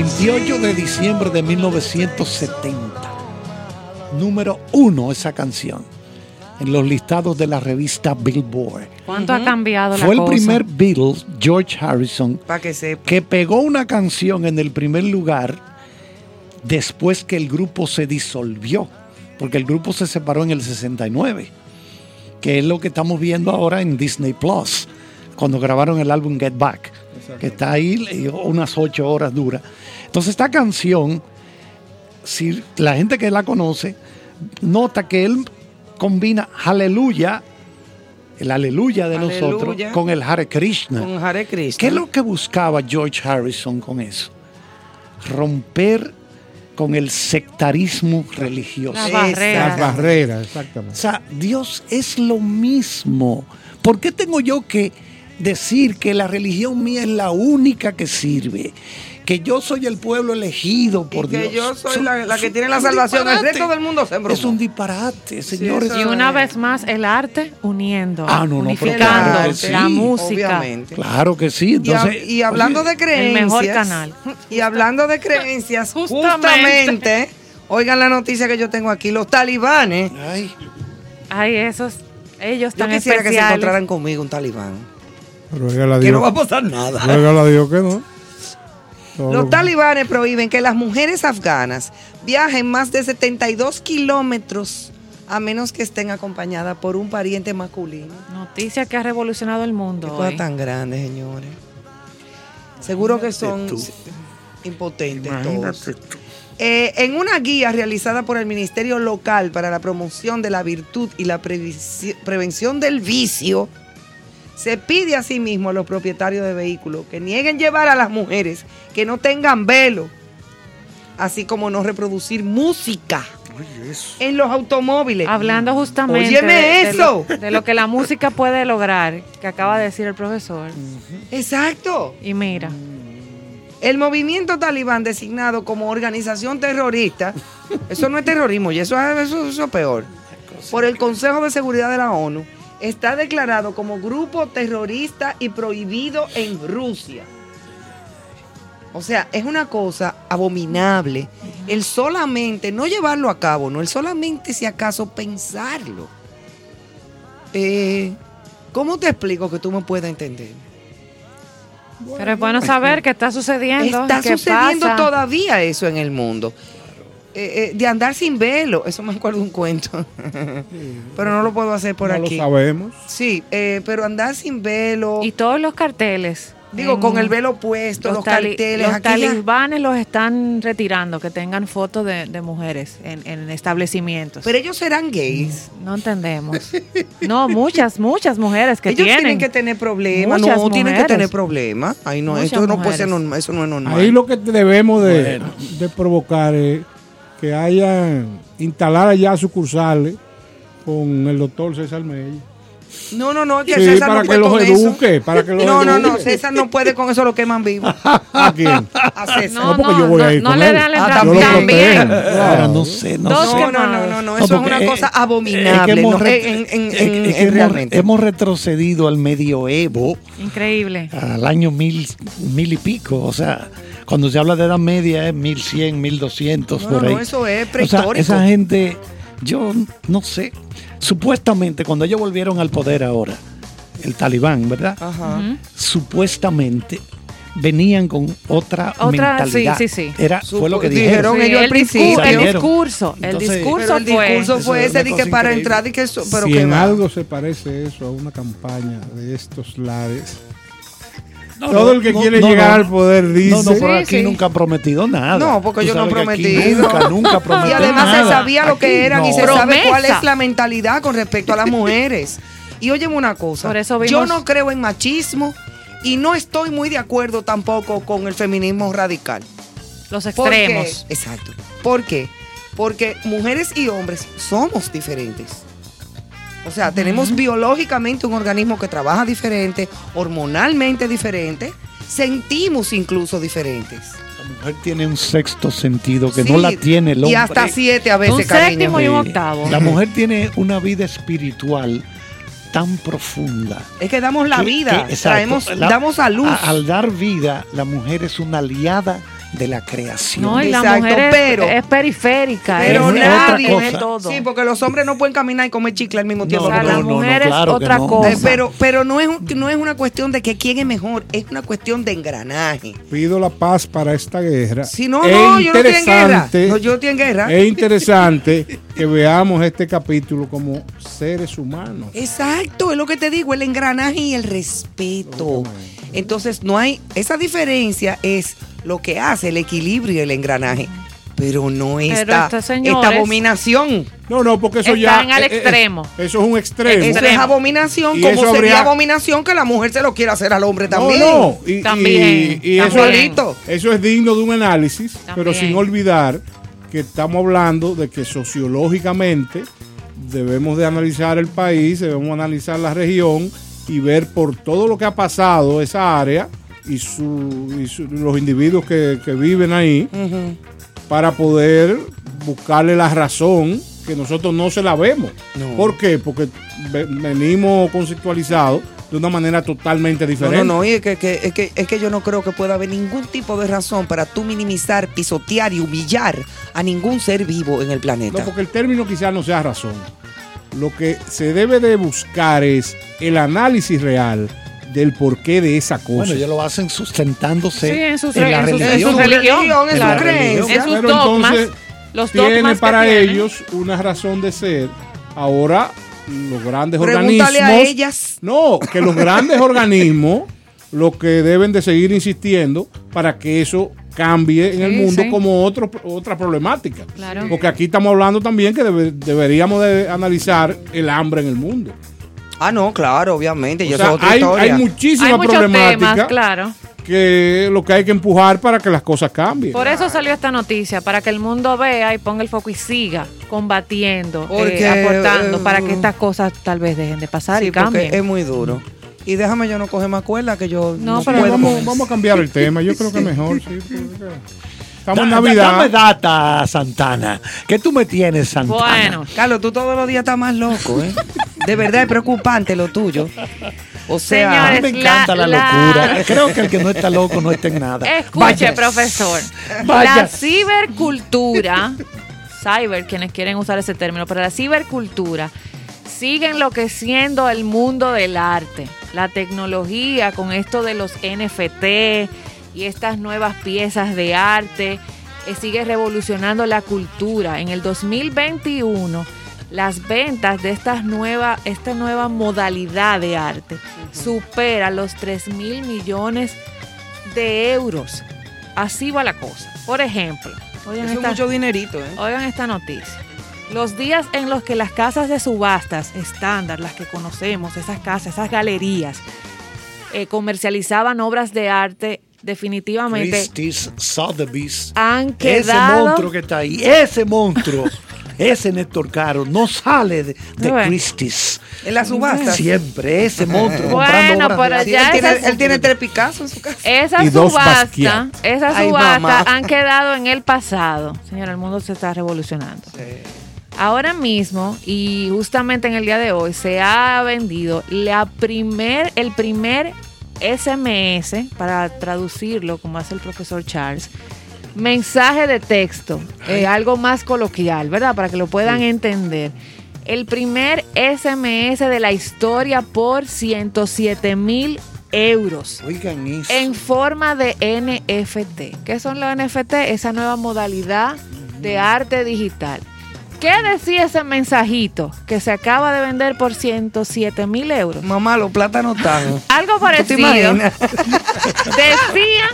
28 de diciembre de 1970. Número uno esa canción en los listados de la revista Billboard. ¿Cuánto ha cambiado la Fue el cosa? primer Beatles, George Harrison, que sepa. que pegó una canción en el primer lugar después que el grupo se disolvió, porque el grupo se separó en el 69, que es lo que estamos viendo ahora en Disney Plus, cuando grabaron el álbum Get Back, que está ahí y unas ocho horas dura. Entonces esta canción, si la gente que la conoce, nota que él combina aleluya, el aleluya de nosotros, con el Hare Krishna. Con Hare Krishna. ¿Qué es lo que buscaba George Harrison con eso? Romper con el sectarismo religioso. Las barreras. Las barreras, O exactamente. sea, Dios es lo mismo. ¿Por qué tengo yo que decir que la religión mía es la única que sirve? Que yo soy el pueblo elegido por y que Dios. yo soy Son- la, la que tiene la salvación. El resto del mundo se. Es un disparate, señores. Y una vez más, el arte uniendo, Ah, no, no, pero unificando claro que la sí, música. Obviamente. Claro que sí. Y, Entonces, y hablando oye, de creencias. el mejor canal. Y hablando de creencias, Justamente. justamente. oigan la noticia que yo tengo aquí: los talibanes. ay, Ay, esos, ellos Yo tan quisiera que se encontraran conmigo un talibán. A Que no va a pasar nada. Ruégale a Dios que no. Todo Los lo- talibanes prohíben que las mujeres afganas viajen más de 72 kilómetros a menos que estén acompañadas por un pariente masculino. Noticia que ha revolucionado el mundo. Qué cosa tan grande, señores. Seguro que son tú. impotentes imagínate todos. tú. Eh, en una guía realizada por el Ministerio Local para la Promoción de la Virtud y la Prevención del Vicio, se pide asimismo a los propietarios de vehículos que nieguen llevar a las mujeres que no tengan velo, así como no reproducir música en los automóviles. Hablando justamente Óyeme de, de eso. lo, de lo que la música puede lograr, que acaba de decir el profesor. Exacto. Y mira, El movimiento talibán designado como organización terrorista, eso no es terrorismo, y eso es, eso, eso es peor, por el Consejo de Seguridad de la ONU, está declarado como grupo terrorista y prohibido en Rusia. O sea, es una cosa abominable El solamente, no llevarlo a cabo, no, el solamente si acaso pensarlo. Eh, ¿Cómo te explico que tú me puedas entender? Pero es bueno saber qué está sucediendo. Está qué sucediendo pasa. todavía eso en el mundo. Eh, eh, de andar sin velo, eso me acuerdo de un cuento. pero no lo puedo hacer por no aquí. lo sabemos. Sí, eh, pero andar sin velo. Y todos los carteles. Digo, con el velo puesto, los, carteles. Los aquí ya- talibanes los están retirando, que tengan fotos de, de mujeres en, en establecimientos. Pero ellos serán gays. no entendemos. No, muchas, muchas mujeres que ellos tienen. tienen que tener problemas. Muchas No, tienen que mujeres. tener problemas. Ay, no, Muchas esto no puede ser mujeres. normal. Eso no es normal. Ahí lo que debemos de, de provocar es que hayan instaladas ya sucursales con el doctor César Mella. No, no, no, que Sí, César para no que puede los con eso. eduque, para que los No, no, no. César no puede con eso, lo queman vivo. ¿A quién? A César. No, porque yo voy a ir no con le él. dan la Ah, también. Claro. no sé, no Dos sé. No, no, no, no, no, eso es una eh, cosa es que abominable. hemos, no, re- en- en- es que hemos- realmente. hemos retrocedido al medioevo Increíble. al año mil, mil y pico. O sea, cuando se habla de edad media es 1100, 1200 No, por no, ahí. no, eso es O sea, prehistórico. esa gente, yo no sé. Supuestamente, cuando ellos volvieron al poder ahora, el talibán, ¿verdad? Ajá. Supuestamente venían con otra, Otra- mentalidad. sí, sí, sí. Era, fue lo que dijeron dijeron. ellos al el, principio. discurso, el discurso, el Entonces- discurso el fue. discurso ese de que para increíble. entrar y que eso, pero si que en va. algo se parece eso a una campaña de estos lares, No, todo no, el que no, quiere no, llegar no. al poder dice... No, no, pero Sí, aquí sí. nunca ha prometido nada. No, porque yo no he prometido. Nunca, nunca prometido Y además nada. se sabía lo que eran y no. se sabe Promesa. cuál es la mentalidad con respecto a las mujeres. Y óyeme una cosa, Por eso yo vimos- no creo en machismo y no estoy muy de acuerdo tampoco con el feminismo radical. Los ¿Por qué? extremos. Exacto. ¿Por qué? Porque mujeres y hombres somos diferentes. O sea, tenemos biológicamente un organismo que trabaja diferente, hormonalmente diferente, sentimos incluso diferentes. La mujer tiene un sexto sentido que Sí, no la tiene el hombre. Y hasta siete a veces, Un cariño. séptimo y un octavo. La mujer tiene una vida espiritual tan profunda. Es que damos la que- vida, que- exacto, traemos, la- damos a luz. a- al dar vida, la mujer es una aliada de la creación. No, y la mujer es, pero- es periférica. pero es nadie es todo. Sí, porque los hombres no pueden caminar y comer chicle al mismo tiempo. o sea, no, la no, no, mujer es otra no. cosa. Eh, pero pero no, es, un- no es una cuestión de que quién es mejor, es una cuestión de engranaje. Pido la paz para esta guerra. Si no, Es no, yo no estoy en guerra. No, yo no estoy en guerra. Es interesante que veamos este capítulo como seres humanos. Exacto, es lo que te digo, el engranaje y el respeto. Entonces, no hay, esa diferencia es lo que hace el equilibrio y el engranaje, pero no esta, esta abominación. No, no, porque eso Están ya. al eh, eh, extremo. eso es un extremo. Eso es abominación, Y como eso sería habría- abominación que la mujer se lo quiera hacer al hombre No, también. no. Y, También, y- y eso, también. eso es digno de un análisis, pero sin olvidar que estamos hablando de que sociológicamente debemos de analizar el país, debemos analizar la región y ver por todo lo que ha pasado esa área y, su- y su- los individuos que, que viven ahí para poder buscarle la razón que nosotros no se la vemos. No. ¿Por qué? Porque ve- venimos conceptualizados de una manera totalmente No, diferente. no, no, y es que, que- es, que, es que yo no creo que pueda haber ningún tipo de razón para tú minimizar, pisotear y humillar a ningún ser vivo en el planeta. No, porque el término quizás no sea razón. Lo que se debe de buscar es el análisis real del porqué de esa cosa. Bueno, ellos lo hacen sustentándose Sí, en sus en la en sus- en religión. su religión, en su claro. creencia. En sus Pero dogmas. entonces, Los tiene dogmas que para tienen. ellos una razón de ser. Ahora, los grandes Pregúntale organismos. a ellas. No, que los grandes organismos lo que deben de seguir insistiendo para que eso cambie en el mundo sí. como otro, otra problemática. Claro. Porque aquí estamos hablando también que debe- deberíamos de analizar el hambre en el mundo. Ah, no, claro, obviamente. sea, otra hay, hay muchísimas Hay temas, claro. que lo que hay que empujar para que las cosas cambien. Por eso salió esta noticia, para que el mundo vea y ponga el foco y siga combatiendo, Porque, eh, aportando, eh, para que estas cosas tal vez dejen de pasar Sí, y porque cambien. es muy duro. Y déjame yo no coger más cuerda que yo No, no, pero puedo. vamos, con vamos a cambiar el tema. Yo creo que mejor, sí. Estamos en Da- da- Navidad. Dame data, Santana. ¿Qué tú me tienes, Santana? Bueno, Carlos, tú todos los días estás más loco, ¿eh? De verdad es preocupante lo tuyo. O sea, A mí me encanta la, la- locura. la- Creo que el que no está loco no está en nada. Escuche, Vaya. profesor. Vaya. La cibercultura, cyber, quienes quieren usar ese término, pero la cibercultura sigue enloqueciendo el mundo del arte. La tecnología con esto de los NFT y estas nuevas piezas de arte eh, sigue revolucionando la cultura. En el 2021 las ventas de estas nueva, esta nueva modalidad de arte supera los 3 mil millones de euros. Así va la cosa. Por ejemplo, oigan Eso es esta, mucho dinerito, ¿eh? oigan esta noticia. Los días en los que las casas de subastas estándar, las que conocemos, esas casas, esas galerías, eh, comercializaban obras de arte, definitivamente Christie's, Sotheby's. han Ese quedado... monstruo que está ahí, ese monstruo, ese Néstor Caro, no sale de, de Bueno. Christie's. En la subasta. Siempre, ese monstruo Bueno, comprando obras pero de Sí, ya él, tiene, él tiene tres Picasso en su casa. Esa Y dos subasta, Ay, subastas mamá. han quedado en el pasado. Señora, el mundo se está revolucionando. Ahora mismo, y justamente en el día de hoy, se ha vendido la primer, el primer SMS, para traducirlo, como hace el profesor Charles, mensaje de texto, eh, algo más coloquial, ¿verdad? Para que lo puedan entender. El primer SMS de la historia por 107 mil euros Oigan eso. en forma de NFT. ¿Qué son los NFT? Esa nueva modalidad de arte digital. ¿Qué decía ese mensajito que se acaba de vender por 107 mil euros? Mamá, los plátanos están. Algo ¿Tú te parecido. Decía,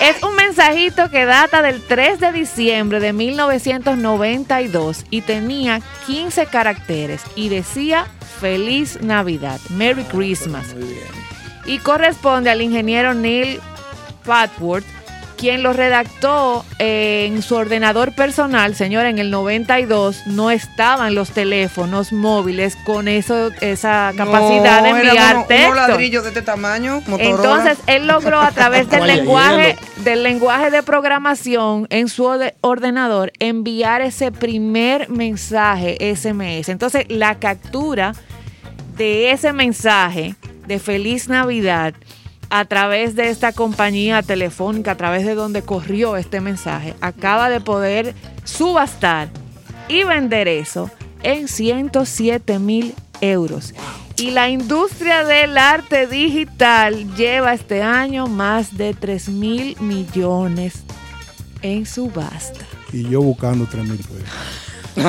es un mensajito que data del 3 de diciembre de 1992 y tenía 15 caracteres y decía Feliz Navidad, Merry Christmas. Y corresponde al ingeniero Neil Fatworth, quien lo redactó eh, en su ordenador personal, señor, en el 92 no estaban los teléfonos móviles con eso, esa capacidad de No, enviar unos- texto. ladrillos de este tamaño, Motorola. Entonces, él logró a través del lenguaje, del lenguaje de programación en su orde- ordenador enviar ese primer mensaje SMS. Entonces, la captura de ese mensaje de feliz Navidad a través de esta compañía telefónica, a través de donde corrió este mensaje, acaba de poder subastar y vender eso en 107 mil euros. Y la industria del arte digital lleva este año más de 3 mil millones en subasta. Y yo buscando 3 mil pesos.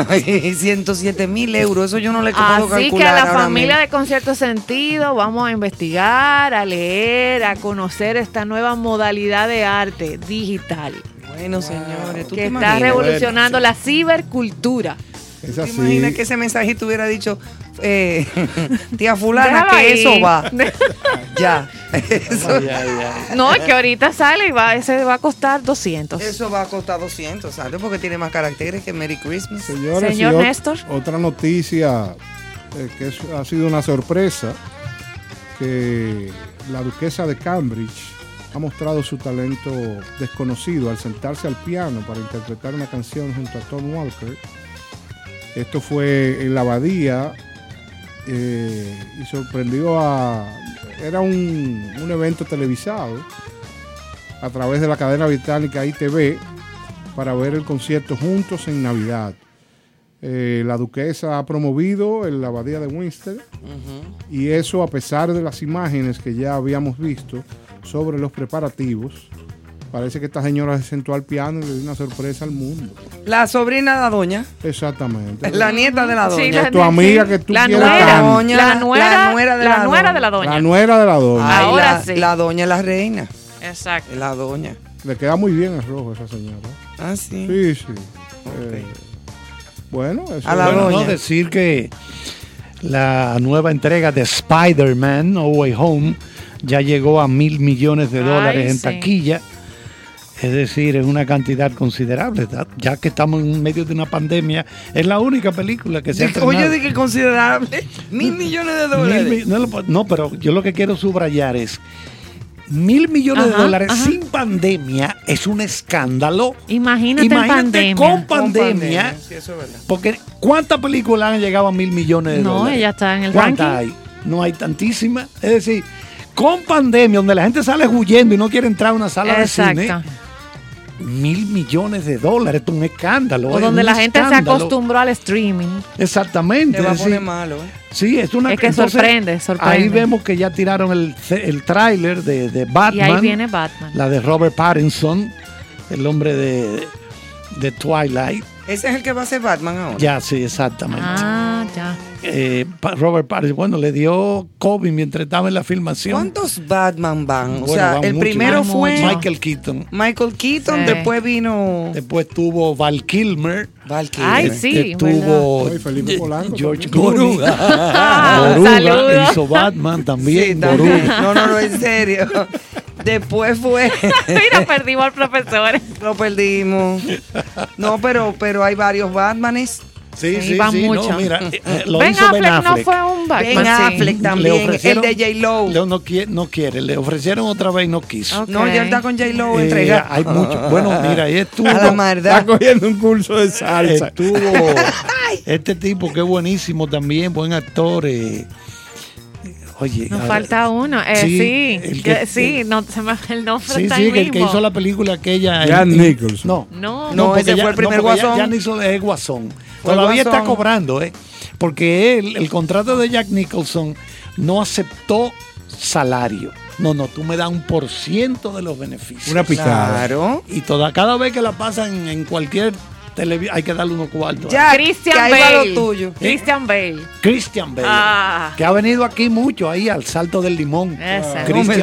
Ay, 107 mil euros, eso yo no le puedo Así calcular. que a la familia mismo. de Concierto Sentido vamos a investigar, a leer, a conocer esta nueva modalidad de arte digital Bueno, señores, ¿tú que te está imaginas? revolucionando la cibercultura. Es ¿Tú te así. imaginas que ese mensajito hubiera dicho, eh, tía fulana, Déjalo que ahí. eso va? ya. Eso, Ya, ya. No, es que ahorita sale y va, ese va a costar 200. eso va a costar 200, ¿sabes? Porque tiene más caracteres que Merry Christmas. Señores, Señor Néstor. Otra noticia eh, que es- ha sido una sorpresa, que la duquesa de Cambridge ha mostrado su talento desconocido al sentarse al piano para interpretar una canción junto a Tom Walker. Esto fue en la abadía eh, y sorprendió a... Era un, un evento televisado a través de la cadena británica ITV para ver el concierto juntos en Navidad. Eh, la duquesa ha promovido en la abadía de Winster y eso a pesar de las imágenes que ya habíamos visto sobre los preparativos. Parece que esta señora se sentó al piano y le dio una sorpresa al mundo. La sobrina de la doña, Exactamente. la nieta de la Sí, doña. la- tu amiga que tú la quieres nuera. Doña, la nuera, la nuera de la la nuera de la doña. doña. La nuera de la doña. Ay, Ahora la, sí. la doña es la reina, Exacto. la doña. Le queda muy bien el rojo a esa señora. Ah, sí. Sí, sí. Eh, bueno, eso A la Bueno, doña. no decir que la nueva entrega de Spider-Man No Way Home ya llegó a mil millones de Ay, dólares en sí. taquilla. Es decir, es una cantidad considerable, ¿verdad? ya que estamos en medio de una pandemia. Es la única película que se ha Oye, de que considerable. Mil millones de dólares. no, no, pero yo lo que quiero subrayar es mil millones de dólares ajá. sin pandemia es un escándalo. Imagínate, Imagínate pandemia. con Con pandemia. Sí, eso es verdad. Porque ¿cuántas películas han llegado a mil millones de No, dólares? ella está en el ¿Cuántas ranking. hay? no hay tantísima. Es decir, con pandemia, donde la gente sale huyendo y no quiere entrar a una sala de cine, mil millones de dólares, esto es un escándalo. O es donde la gente se acostumbró al streaming. Exactamente. Te va a es poner decir, malo, ¿eh? Sí, es una Es que entonces, sorprende, sorprende. Ahí vemos que ya tiraron el, el tráiler de, de Batman. Y ahí viene Batman. La de Robert Pattinson, el hombre de, de Twilight. Ese es el que va a ser Batman ahora. Ya, sí, exactamente. Ah, ya. Eh, Robert Pattinson, bueno, le dio COVID mientras estaba en la filmación. ¿Cuántos Batman van? O sea, van el muchos. primero Van fue. Michael Keaton. Michael Keaton, Sí. después vino Después tuvo Val Kilmer. Val Kilmer. Ay, sí, Estuvo Ay, Felipe Polanco George Boruga saludos. hizo Batman también. Sí, también. No, no, no, en serio. Después fue. Mira, perdimos al profesor. Lo perdimos. No, pero, pero hay varios Batmanes. Sí, Sí, sí, van sí. mucho. No, mira, eh, eh, lo Ben hizo Ben Affleck no fue un Batman. Ben. Affleck Le también. El de J-Lo. No, no quiere, no quiere. Le ofrecieron otra vez y no quiso. No, ya está con J-Lo Eh, entrega. hay mucho. Bueno, mira, ahí estuvo. A la Está cogiendo un curso de salsa. Estuvo este tipo que es buenísimo también, buen actor. eh, oye, Nos ahora- falta uno. Eh, Sí, sí, el que- que- sí, no se me el nombre Sí, está sí, ahí que el que hizo la película aquella. Jan el- Nicholson. No, No, No, porque ese fue el primer porque Guasón. Ya, hizo es Guasón. Todavía está cobrando, ¿eh? Porque él, el contrato de Jack Nicholson no aceptó salario. No, no, tú me das un por ciento de los beneficios. Una picada. Claro. Y toda, cada vez que la pasan en cualquier hay que darle unos cuartos. Ya, Christian Bale. lo tuyo. Christian Bale. Christian Bale, Ah. que ha venido aquí mucho, ahí al salto del limón. No me Christian-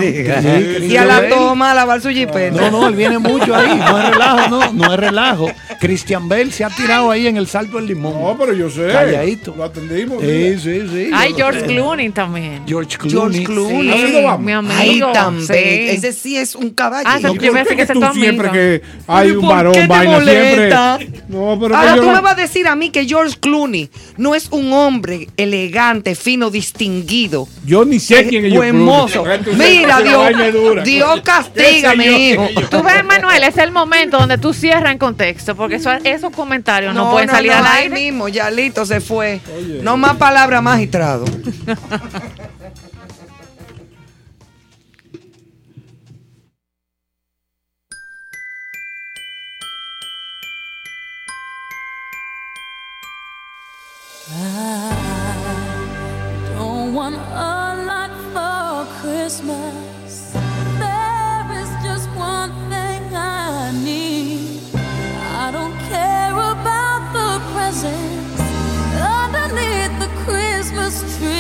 sí, Y a la Bale. toma a lavar su jipeta. No, no, él viene mucho ahí, no es relajo, no, no es relajo. Christian Bale se ha tirado ahí en el salto del limón. No, pero yo sé. Calladito. Lo atendimos. Sí, sí, sí. Ay, George Clooney también. George Clooney. George Clooney. ¿Ha sido Batman? Mi amigo. Ay, tan sí. Ese sí es un caballo. Ah, ¿Y Yo por qué que ese tú siempre que hay ¿Pero un varón molesta? siempre? No, pero Ahora yo tú no- me vas a decir a mí que George Clooney no es un hombre elegante, fino, distinguido. Yo ni sé quién es George mozo. Mira, Dios. Dios castiga, ¿Qué sé mi hijo. Tú ves, Manuel, es el momento donde tú cierras en contexto, porque eso- esos comentarios no, pueden salir al ahí aire. mismo, ya listo, se fue. No más palabras, magistrado. Don't want a lot for Christmas. There is just one thing I need. I don't care about the presents underneath the Christmas tree.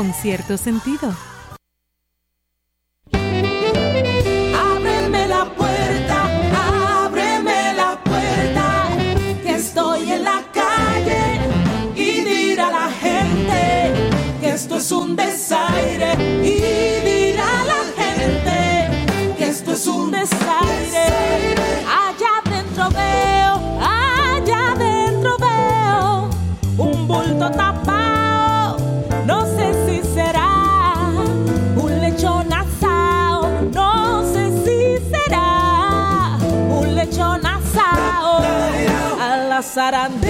Con cierto sentido. Las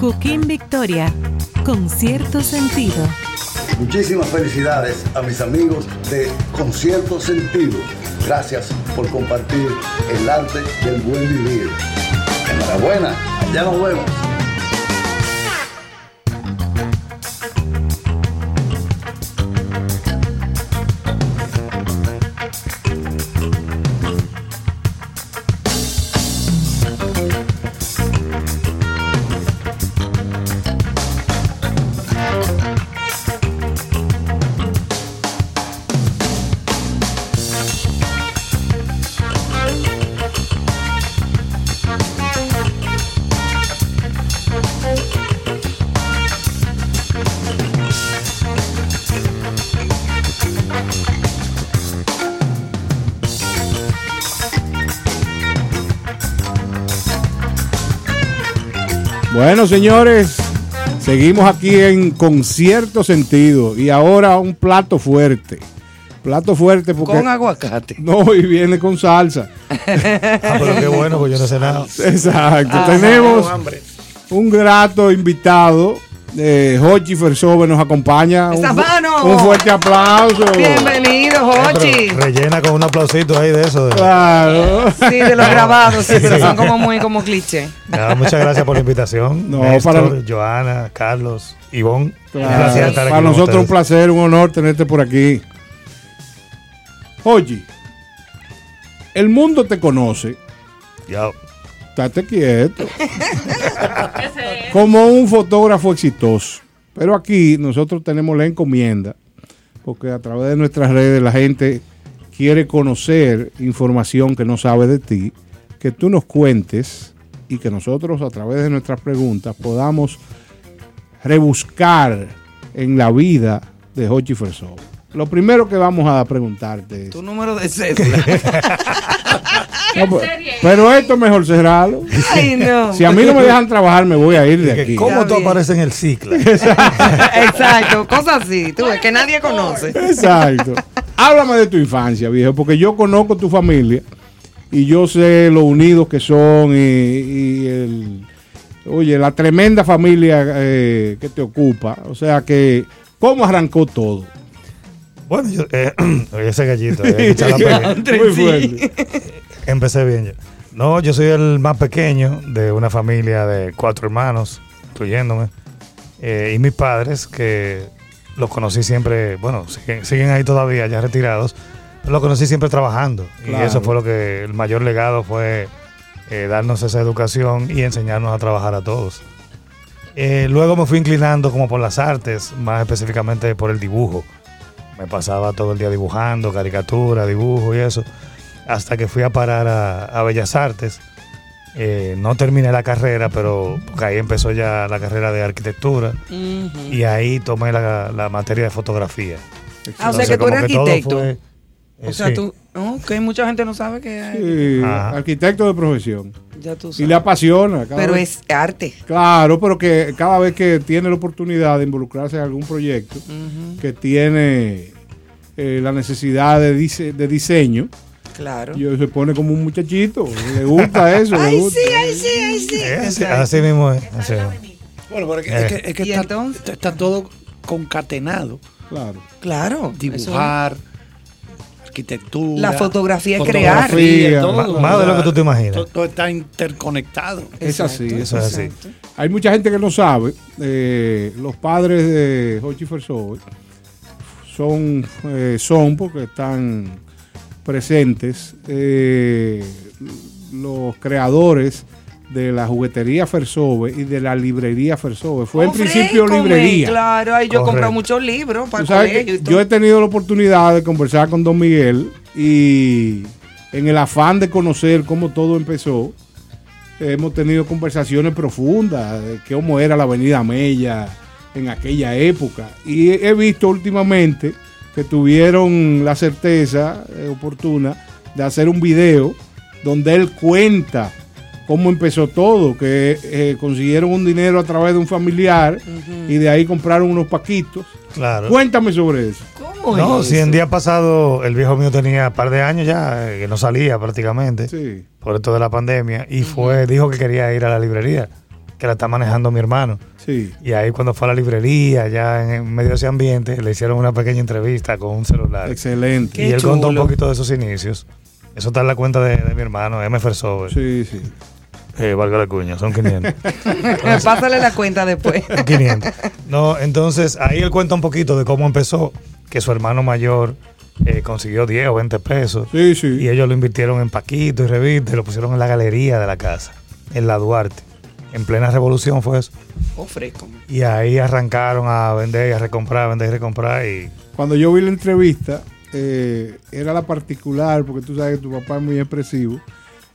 Cooking Victoria. Con cierto sentido. Muchísimas felicidades a mis amigos de Concierto Sentido. Gracias por compartir el arte del buen vivir. Enhorabuena, allá nos vemos. Bueno, señores, seguimos aquí en concierto sentido y ahora un plato fuerte. Plato fuerte porque Con aguacate. no y viene con salsa. Ah, pero qué bueno, pues yo no sé nada. Exacto. Tenemos un grato invitado. Eh, Jochi Fersove nos acompaña. Un, un fuerte aplauso. Bienvenido, Jochi. Rellena con un aplausito ahí de eso. de- Claro. Sí, de los grabados, sí, pero son como muy como cliché. Nada, muchas gracias por la invitación. No, Néstor, para- Joana, Carlos, Ivonne. Claro. Un placer estar aquí Para con nosotros un placer, un honor tenerte por aquí. Oye, el mundo te conoce. Ya. Estate quieto. Como un fotógrafo exitoso. Pero aquí nosotros tenemos la encomienda, porque a través de nuestras redes la gente quiere conocer información que no sabe de ti, que tú nos cuentes y que nosotros a través de nuestras preguntas podamos rebuscar en la vida de Hochi Fersov. Lo primero que vamos a preguntarte es... Tu número de cédula. No, pues, pero esto mejor cerrarlo. Ay, no. Si a mí no me dejan trabajar, me voy a ir de aquí. ¿Cómo tú apareces en el ciclo? Exacto, cosas así, tú ves, que nadie conoce. Exacto. Háblame de tu infancia, viejo, porque yo conozco tu familia y yo sé lo unidos que son y, y el, oye, la tremenda familia eh, que te ocupa. O sea que, ¿cómo arrancó todo? Bueno, yo, eh, oye, ese gallito, eh, la. Muy fuerte. Empecé bien yo. No, yo soy el más pequeño de una familia de cuatro hermanos, incluyéndome. Eh, y mis padres, que los conocí siempre, bueno, siguen, siguen ahí todavía, ya retirados, pero los conocí siempre trabajando. Claro. Y eso fue lo que el mayor legado fue eh, darnos esa educación y enseñarnos a trabajar a todos. Eh, luego me fui inclinando como por las artes, más específicamente por el dibujo. Me pasaba todo el día dibujando, caricatura, dibujo y eso, hasta que fui a parar a, a Bellas Artes. Eh, no terminé la carrera, pero porque ahí empezó ya la carrera de arquitectura y ahí tomé la, la materia de fotografía. Ah, o sea Entonces, que tú eres arquitecto. fue- eh, O sea, sí. tú. Ok, mucha gente no sabe que Sí, arquitecto de profesión. Ya tú Y le apasiona. cada Pero vez- es arte. Claro, pero que cada vez que tiene la oportunidad de involucrarse en algún proyecto que tiene eh, la necesidad de, dise- de diseño, Claro. yo se pone como un muchachito. Le gusta eso. le Ay, gusta. sí, ay, sí, ay, sí. Así, mismo es. así. Bueno, pero es que, Eh. es que- es que ¿Y está, entonces? está todo concatenado. Claro. Claro. Dibujar, arquitectura. La fotografía es fotografía, crear. todo, Más- más de lo que tú te imaginas. Todo, todo está interconectado. Es así, Exacto, es así. Hay mucha gente que no sabe. eh, los padres de Hochi Fersove son, eh, son porque están presentes eh, los creadores de la juguetería Fersove y de la librería Fersove. Fue en Oh, principio librería. Claro, ahí yo he comprado Correcto. muchos libros para colegio yo he tenido la oportunidad de conversar con Don Miguel y en el afán de conocer cómo todo empezó, hemos tenido conversaciones profundas de cómo era la Avenida Mella en aquella época. Y he he visto últimamente que tuvieron la certeza eh, oportuna de hacer un video donde él cuenta cómo empezó todo, que eh, consiguieron un dinero a través de un familiar y de ahí compraron unos paquitos. Claro. Cuéntame sobre eso. ¿Cómo No, es si en eso? día pasado el viejo mío tenía un par de años ya, eh, que no salía prácticamente Sí. por esto de la pandemia, y fue, dijo que quería ir a la librería, que la está manejando mi hermano. Sí. Y ahí cuando fue a la librería, ya en, en medio de ese ambiente, le hicieron una pequeña entrevista con un celular. Excelente. Qué y él contó un poquito de sus inicios. Eso está en la cuenta de, de mi hermano, M. Fersove. Sí, sí. Eh, valga la cuña, son 500. Pásale la cuenta después. 500. No, entonces ahí él cuenta un poquito de cómo empezó, que su hermano mayor eh, consiguió 10 o 20 pesos. Sí, sí. Y ellos lo invirtieron en paquito y revistas y lo pusieron en la galería de la casa, en la Duarte. En plena revolución fue eso. Oh, fresco. Y ahí arrancaron a vender y a recomprar, vender y recomprar. Y Cuando yo vi la entrevista, eh, era la particular, porque tú sabes que tu papá es muy expresivo,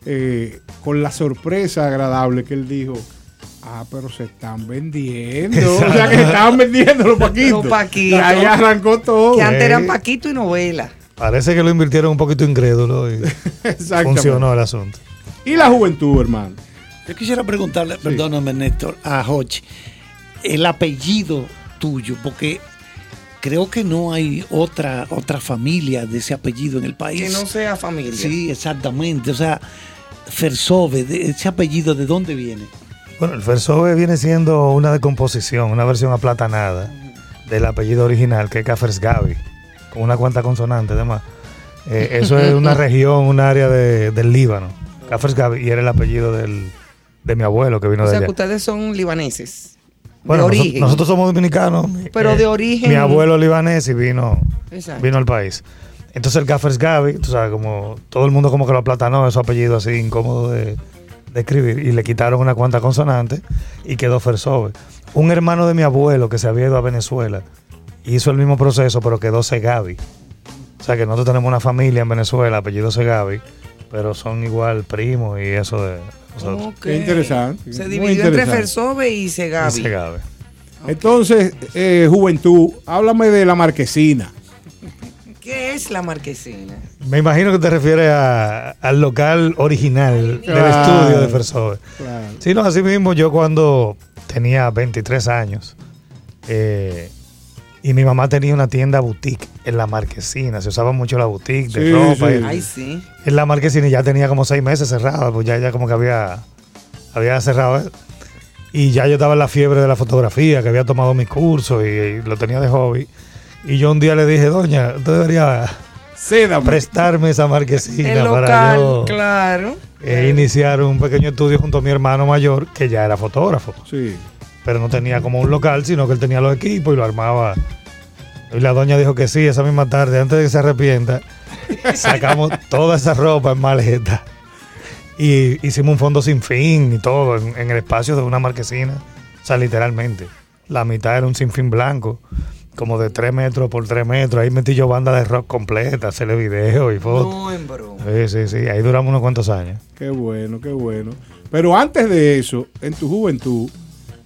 eh, con la sorpresa agradable que él dijo, ah, pero se están vendiendo. O sea, que se estaban vendiendo los paquitos. Los paquitos. Y ahí arrancó todo. Que antes eran. Paquito y novela. parece que lo invirtieron un poquito incrédulo y funcionó el asunto. Y la juventud, hermano. Yo quisiera preguntarle, perdóname Néstor, a Hochi, el apellido tuyo, porque creo que no hay otra, otra familia de ese apellido en el país. Que no sea familia. Sí, exactamente. O sea, Fersove, ese apellido, ¿de dónde viene? Bueno, el Fersove viene siendo una decomposición, una versión aplatanada del apellido original, que es Gavi, con una cuanta consonante, además. Eh, eso es una región, un área de- del Líbano. Gavi, y era el apellido del, de mi abuelo que vino O de sea allá. que ustedes son libaneses. Bueno, de origen. nosotros somos dominicanos. mi- Pero de origen- Mi abuelo libanés y vino, Exacto. vino al país. Entonces el Gaffers Gavi, tú sabes, como todo el mundo como que lo aplatanó, esos apellidos así incómodo de, de escribir, y le quitaron una cuanta consonante y quedó Fersove. Un hermano de mi abuelo que se había ido a Venezuela hizo el mismo proceso, pero quedó Segavi. O sea que nosotros tenemos una familia en Venezuela, apellido Segavi, pero son igual primos y eso de nosotros. Qué interesante. Se dividió entre. Fersove y Segavi. Y Segavi. Entonces, eh, juventud, háblame de la marquesina. ¿Qué es la marquesina? Me imagino que te refieres a- al local original del Claro. estudio de Fersove. Claro. Sí, no, así mismo yo cuando tenía 23 años eh, y mi mamá tenía una tienda boutique en la marquesina, se usaba mucho la boutique de Sí, ropa. sí. y- Ay, sí. en la marquesina y ya tenía como seis meses cerrada, pues ya, ya como que había, había cerrado eso. Y ya yo estaba en la fiebre de la fotografía, que había tomado mi curso y, y lo tenía de hobby. Y yo un día le dije, doña, usted debería prestarme esa marquesina El para local, yo claro. eh, iniciar un pequeño estudio junto a mi hermano mayor, que ya era fotógrafo. Sí. Pero no tenía como un local, sino que él tenía los equipos y lo armaba. Y la doña dijo que sí, esa misma tarde, antes de que se arrepienta, sacamos toda esa ropa en maleta. Y hicimos un fondo sin fin y todo en, en el espacio de una marquesina. O sea, literalmente. La mitad era un sinfín blanco, como de 3 metros por 3 metros. Ahí metí yo banda de rock completa, hacerle video y fotos. No, en broma. Sí, sí, sí. Ahí duramos unos cuantos años. Qué bueno, qué bueno. Pero antes de eso, en tu juventud,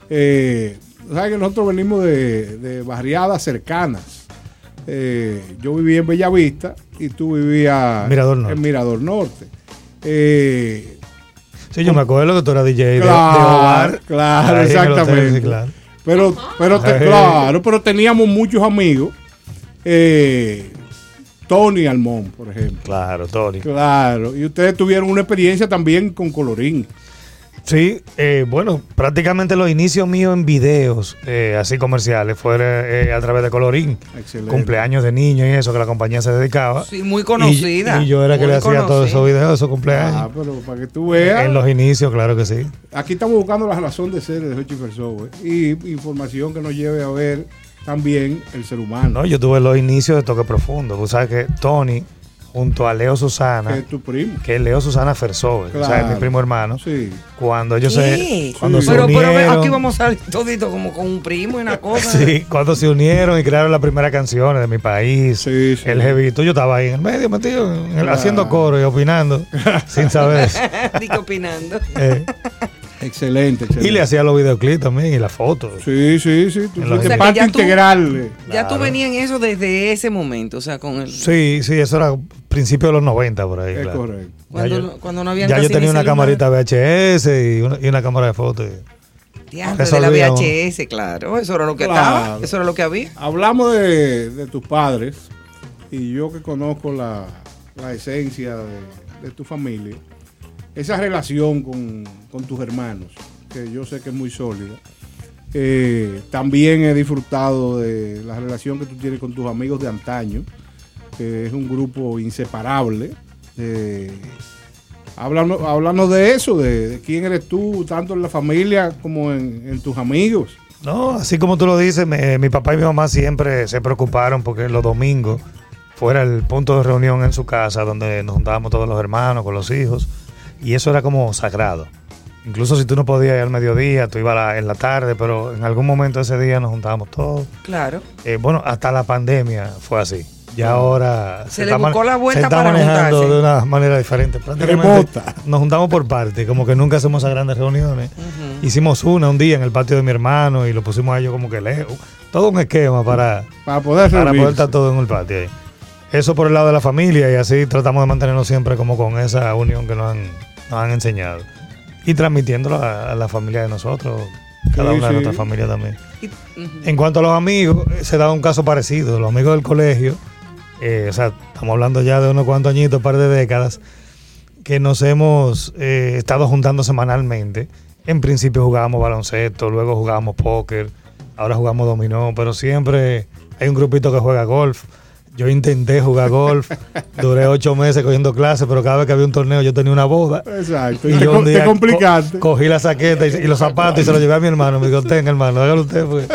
eh, sabes que nosotros venimos de, de barriadas cercanas. Eh, yo vivía en Bellavista y tú vivías Mirador Norte. en Mirador Norte. Eh, Sí, yo me acuerdo que tú eras DJ de- de, Claro, hogar. claro, el hotel, exactamente. sí, claro. Pero, pero te- claro, pero teníamos muchos amigos. Eh, Tony Almón, por ejemplo. Claro, Tony. Claro. Y ustedes tuvieron una experiencia también con Colorín. Sí, eh, bueno, prácticamente los inicios míos en videos eh, así comerciales fueron eh, a través de Colorín. Excelente. Cumpleaños de niños y eso que la compañía se dedicaba. Sí, muy conocida. Y, y yo era que le hacía todos esos videos, esos cumpleaños. Ah, pero para que tú veas. en los inicios, claro que sí. Aquí estamos buscando la razón de ser de Hochi Fersowe y información que nos lleve a ver también el ser humano. No, yo tuve los inicios de Toque Profundo. Tú sabes que Tony, junto a Leo Susana, Que es tu primo. que es Leo Susana Fersove, o sea, es mi Claro. primo hermano, Sí. cuando ellos ¿Qué? se, cuando se pero, unieron, aquí vamos a salir todito como con un primo y una cosa. Sí, cuando se unieron y crearon las primeras canciones de mi país, Sí, sí. el jevito, yo estaba ahí en el medio metido, Claro. haciendo coro y opinando, sin saber. Digo, opinando. Eh, Excelente, excelente. y le hacía los videoclips también y las fotos. Sí, sí, sí. Tú O sea, parte ya tú- integral. eh. Ya tú venías en eso desde ese momento, o sea, con el... Sí, sí, eso era principio de los 90 por ahí. Es claro. correcto. Cuando, yo- cuando no había Ya yo tenía una celular. camarita VHS y una, y una cámara de fotos. Diantre, de la uno. VHS, claro. Eso era lo que Claro. estaba. Eso era lo que había. Hablamos de, de tus padres y yo que conozco la, la esencia de, de tu familia, esa relación con, con tus hermanos, que yo sé que es muy sólida. Eh, también he disfrutado de la relación que tú tienes con tus amigos de antaño, que es un grupo inseparable Eh, de eso, de, de quién eres tú, tanto en la familia como en, en tus amigos. No, así como tú lo dices, me- mi papá y mi mamá siempre se preocuparon porque los domingos fuera el punto de reunión en su casa donde nos juntábamos todos los hermanos con los hijos y eso era como sagrado. Incluso si tú no podías ir al mediodía, tú ibas a en la tarde, pero en algún momento de ese día nos juntábamos todos. Claro. Eh, bueno, hasta la pandemia fue así. Ya ahora Se le buscó la vuelta se está para manejando juntarse. de una manera diferente. Nos juntamos por parte, como que nunca hacemos esas grandes reuniones. Hicimos una un día en el patio de mi hermano y lo pusimos a ellos como que lejos. Todo un esquema para, Para poder para poder estar todo en el patio ahí. Eso por el lado de la familia y así tratamos de mantenernos siempre como con esa unión que nos han, nos han enseñado. Y transmitiéndolo a, a la familia de nosotros, cada Sí, una de sí. nuestras familias también. En cuanto a los amigos, se da un caso parecido. Los amigos del colegio, eh, o sea, estamos hablando ya de unos cuantos añitos, un par de décadas, que nos hemos eh, estado juntando semanalmente. En principio jugábamos baloncesto, luego jugábamos póker, ahora jugamos dominó, pero siempre hay un grupito que juega golf. Yo intenté jugar golf, duré ocho meses cogiendo clases, pero cada vez que había un torneo yo tenía una boda. Exacto. Y yo un día complicaste. co- cogí la saqueta y, y los zapatos y se los llevé a mi hermano. Me dijo, tenga hermano, hágalo usted. pues".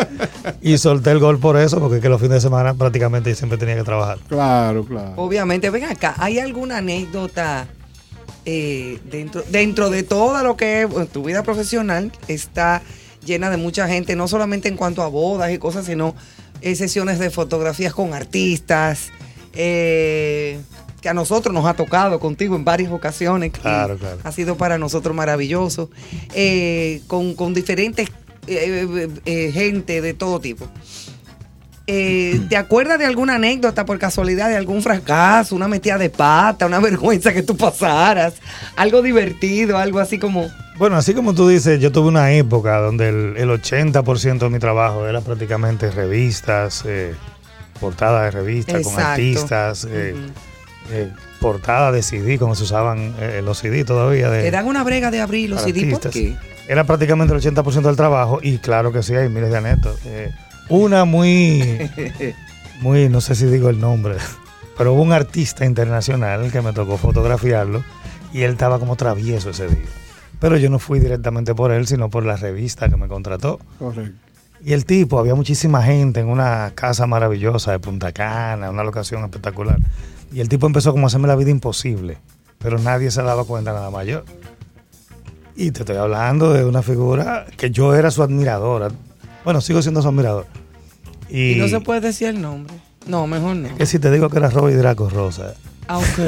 Y solté el gol por eso, porque es que los fines de semana prácticamente siempre tenía que trabajar. Claro, claro. Obviamente, ven acá, ¿hay alguna anécdota eh, dentro, dentro de todo lo que es bueno, tu vida profesional? Está llena de mucha gente, no solamente en cuanto a bodas y cosas, sino eh, sesiones de fotografías con artistas, eh, que a nosotros nos ha tocado contigo en varias ocasiones. Claro, claro. Ha sido para nosotros maravilloso, eh, con, con diferentes eh, eh, gente de todo tipo. ¿Te acuerdas de alguna anécdota por casualidad, de algún fracaso, una metida de pata, una vergüenza que tú pasaras? Algo divertido, algo así como... Bueno, así como tú dices, yo tuve una época donde el, el 80% de mi trabajo era prácticamente revistas, eh, portadas de revistas con artistas, eh, eh, portadas de CD, como se usaban eh, los CD todavía. De, Te dan una brega de abrir los CD, ¿por artistas. qué? Era prácticamente el 80% del trabajo y claro que sí, hay miles de anécdotas. Eh, una muy, muy, no sé si digo el nombre, pero hubo un artista internacional que me tocó fotografiarlo y él estaba como travieso ese día. Pero yo no fui directamente por él, sino por la revista que me contrató. Correcto. Y el tipo, había muchísima gente en una casa maravillosa de Punta Cana, una locación espectacular. Y el tipo empezó como a hacerme la vida imposible, pero nadie se daba cuenta nada más yo. Y te estoy hablando de una figura que yo era su admiradora. Bueno, sigo siendo su admirador. Y, Y no se puede decir el nombre. No, mejor no. que si te digo que era Robbie Draco Rosa. Ah, ok.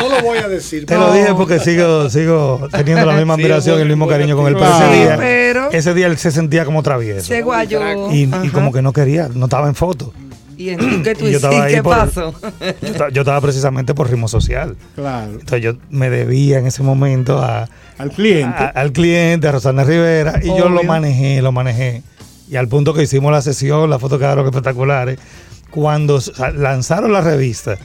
No lo voy a decir. Te lo dije porque sigo, sigo teniendo la misma Sí, admiración y el mismo bueno, cariño con él. Pero ese día, Pero- ese día él se sentía como travieso. Se guayó. Y, como que no quería, no estaba en foto. ¿Y en- qué tú hiciste? ¿Qué por- pasó? Yo, ta- yo estaba precisamente por ritmo social. Claro. Entonces yo me debía en ese momento a, Al cliente. a- al cliente, a Rosana Rivera, y yo lo manejé, lo manejé. Y al punto que hicimos la sesión, las fotos quedaron espectaculares. Cuando lanzaron la revista,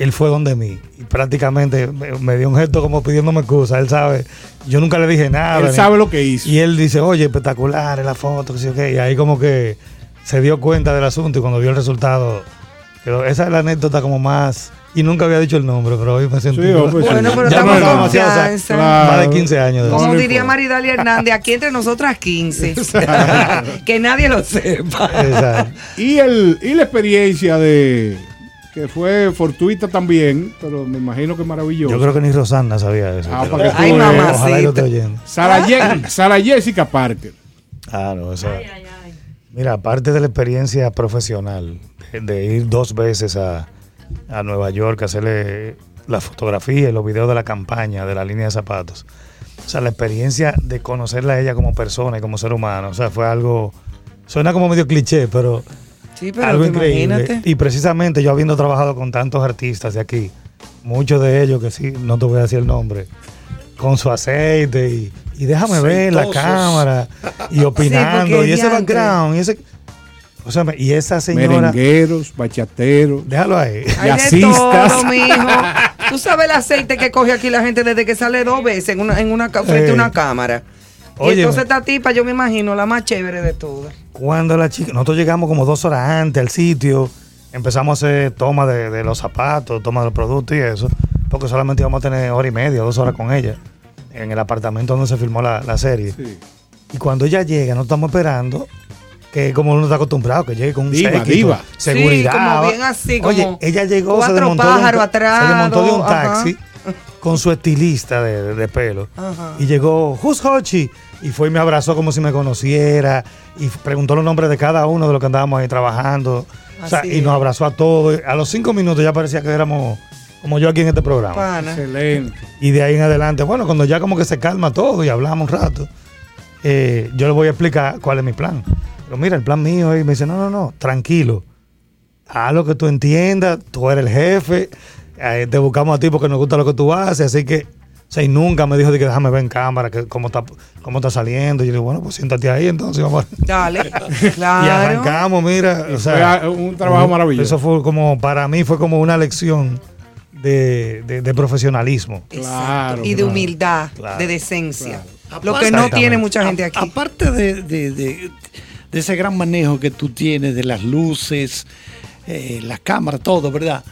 él fue donde mí. Y prácticamente me, dio un gesto como pidiéndome excusa. Él sabe, yo nunca le dije nada. Él ni- sabe lo que hizo. Y él dice, oye, espectacular la foto, sí. Y ahí como que se dio cuenta del asunto y cuando vio el resultado, quedó- esa es la anécdota como más... Y nunca había dicho el nombre, pero hoy me sentí... Sí, hombre, sí. Bueno, pero Ya estamos no. Más de 15 años. de Como no diría. Maridalia Hernández, aquí entre nosotras 15. que nadie lo sepa. Exacto. Y, el, y la experiencia de. que fue fortuita también, pero me imagino que maravillosa. Yo creo que ni Rosana sabía eso. Ah, para que tú Ay, mamacita. Sara, Ye- Sara Jessica Parker. Ah, no, eso. Mira, aparte de la experiencia profesional, de, de ir dos veces a, a Nueva York a hacerle la fotografía y los videos de la campaña de la línea de zapatos. O sea, la experiencia de conocerla a ella como persona y como ser humano. O sea, fue algo. Suena como medio cliché, pero, Sí, pero algo increíble. imagínate. Y precisamente yo habiendo trabajado con tantos artistas de aquí, muchos de ellos que sí, no te voy a decir el nombre, con su aceite y, y déjame ver la cámara y opinando y ese background y ese o sea, y esa señora Merengueros, bachateros. déjalo ahí mijo. Tú sabes el aceite que coge aquí la gente desde que sale dos veces en una, en una frente a una cámara. Y entonces esta tipa, yo me imagino, la más chévere de todas. cuando la chica nosotros llegamos como dos horas antes al sitio empezamos a hacer toma de, de los zapatos, toma de los productos y eso, porque solamente íbamos a tener hora y media, dos horas con ella, en el apartamento donde se filmó la, la serie. Y cuando ella llega, no estamos esperando que como uno está acostumbrado, que llegue con un Diva, diva. seguridad. Sí, como bien así, Oye, ella llegó, se desmontó, de un, atrás, se desmontó de un ajá. taxi con su estilista de, de- de pelo. Ajá. Y llegó, Who's Hochi? Y fue y me abrazó como si me conociera. Y preguntó los nombres de cada uno de los que andábamos ahí trabajando. O sea, Así y nos abrazó a todos. A los cinco minutos ya parecía que éramos como yo aquí en este programa. Pana. Excelente. Y de ahí en adelante, bueno, cuando ya como que se calma todo y hablamos un rato, eh, yo le voy a explicar cuál es mi plan. Pero mira, el plan mío es, y me dice, no, no, no, tranquilo. Haz lo que tú entiendas, tú eres el jefe, eh, te buscamos a ti porque nos gusta lo que tú haces, así que, o sea, y nunca me dijo de que déjame ver en cámara que cómo está, cómo está saliendo. Y yo le digo, bueno, pues siéntate ahí entonces, vamos. a- Dale, Y claro. arrancamos, mira. Y o sea, fue un trabajo maravilloso. Eso fue como, para mí fue como una lección de, de- de profesionalismo. Claro. y de claro. humildad, Claro. de decencia. Claro. Lo que no tiene mucha gente aquí. Aparte de, de- de- de ese gran manejo que tú tienes de las luces, eh, las cámaras, todo, ¿verdad?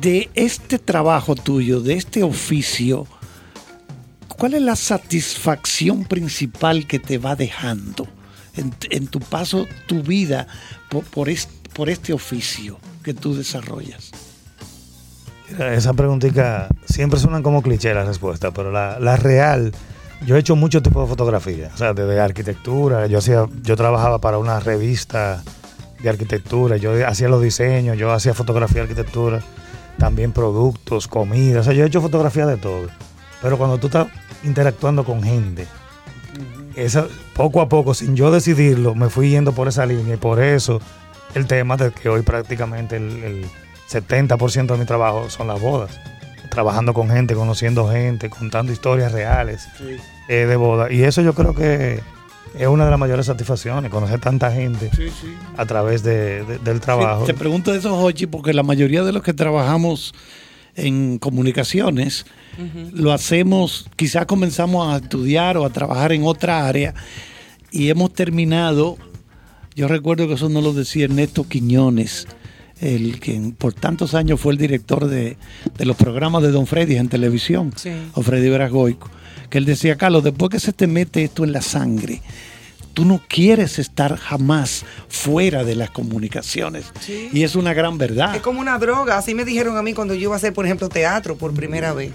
De este trabajo tuyo, de este oficio, ¿cuál es la satisfacción principal que te va dejando en, en tu paso, tu vida por, por este oficio que tú desarrollas? Mira, Esa preguntita siempre suenan como cliché la respuesta, pero la, la real, yo he hecho mucho tipo de fotografía, o sea, desde arquitectura, yo hacía, yo trabajaba para una revista de arquitectura, yo hacía los diseños, yo hacía fotografía de arquitectura, también productos, comida, o sea, yo he hecho fotografía de todo. Pero cuando tú estás interactuando con gente, esa, poco a poco, sin yo decidirlo, me fui yendo por esa línea y por eso el tema de que hoy prácticamente el, el 70% de mi trabajo son las bodas. Trabajando con gente, conociendo gente, contando historias reales eh, de boda. Y eso yo creo que es una de las mayores satisfacciones, conocer tanta gente a través de- de- del trabajo. Sí, te pregunto eso, Jochi, porque la mayoría de los que trabajamos en comunicaciones lo hacemos, quizás comenzamos a estudiar o a trabajar en otra área y hemos terminado, yo recuerdo que eso no lo decía Ernesto Quiñones, el que por tantos años fue el director de, de los programas de Don Freddy en televisión, Sí. o Freddy Veragoico, que él decía, Carlos, después que se te mete esto en la sangre, tú no quieres estar jamás fuera de las comunicaciones. Sí. Y es una gran verdad. Es como una droga. Así me dijeron a mí cuando yo iba a hacer, por ejemplo, teatro por primera vez.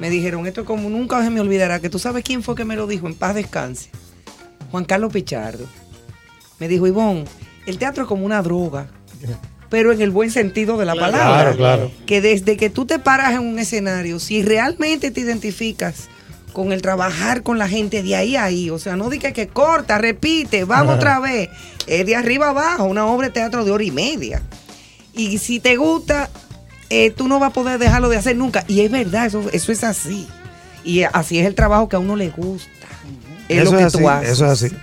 Me dijeron, esto es como nunca se me olvidará, que tú sabes quién fue que me lo dijo, en paz descanse. Juan Carlos Pichardo. Me dijo, Ivonne, el teatro es como una droga, pero en el buen sentido de la Claro, palabra. claro. Que desde que tú te paras en un escenario, si realmente te identificas con el trabajar con la gente de ahí a ahí, o sea, no digas que corta, repite, vamos otra vez, es de arriba abajo, una obra de teatro de hora y media. Y si te gusta, eh, tú no vas a poder dejarlo de hacer nunca. Y es verdad, eso, eso es así. Y así es el trabajo que a uno le gusta. Es eso lo que es así, tú haces. eso es así.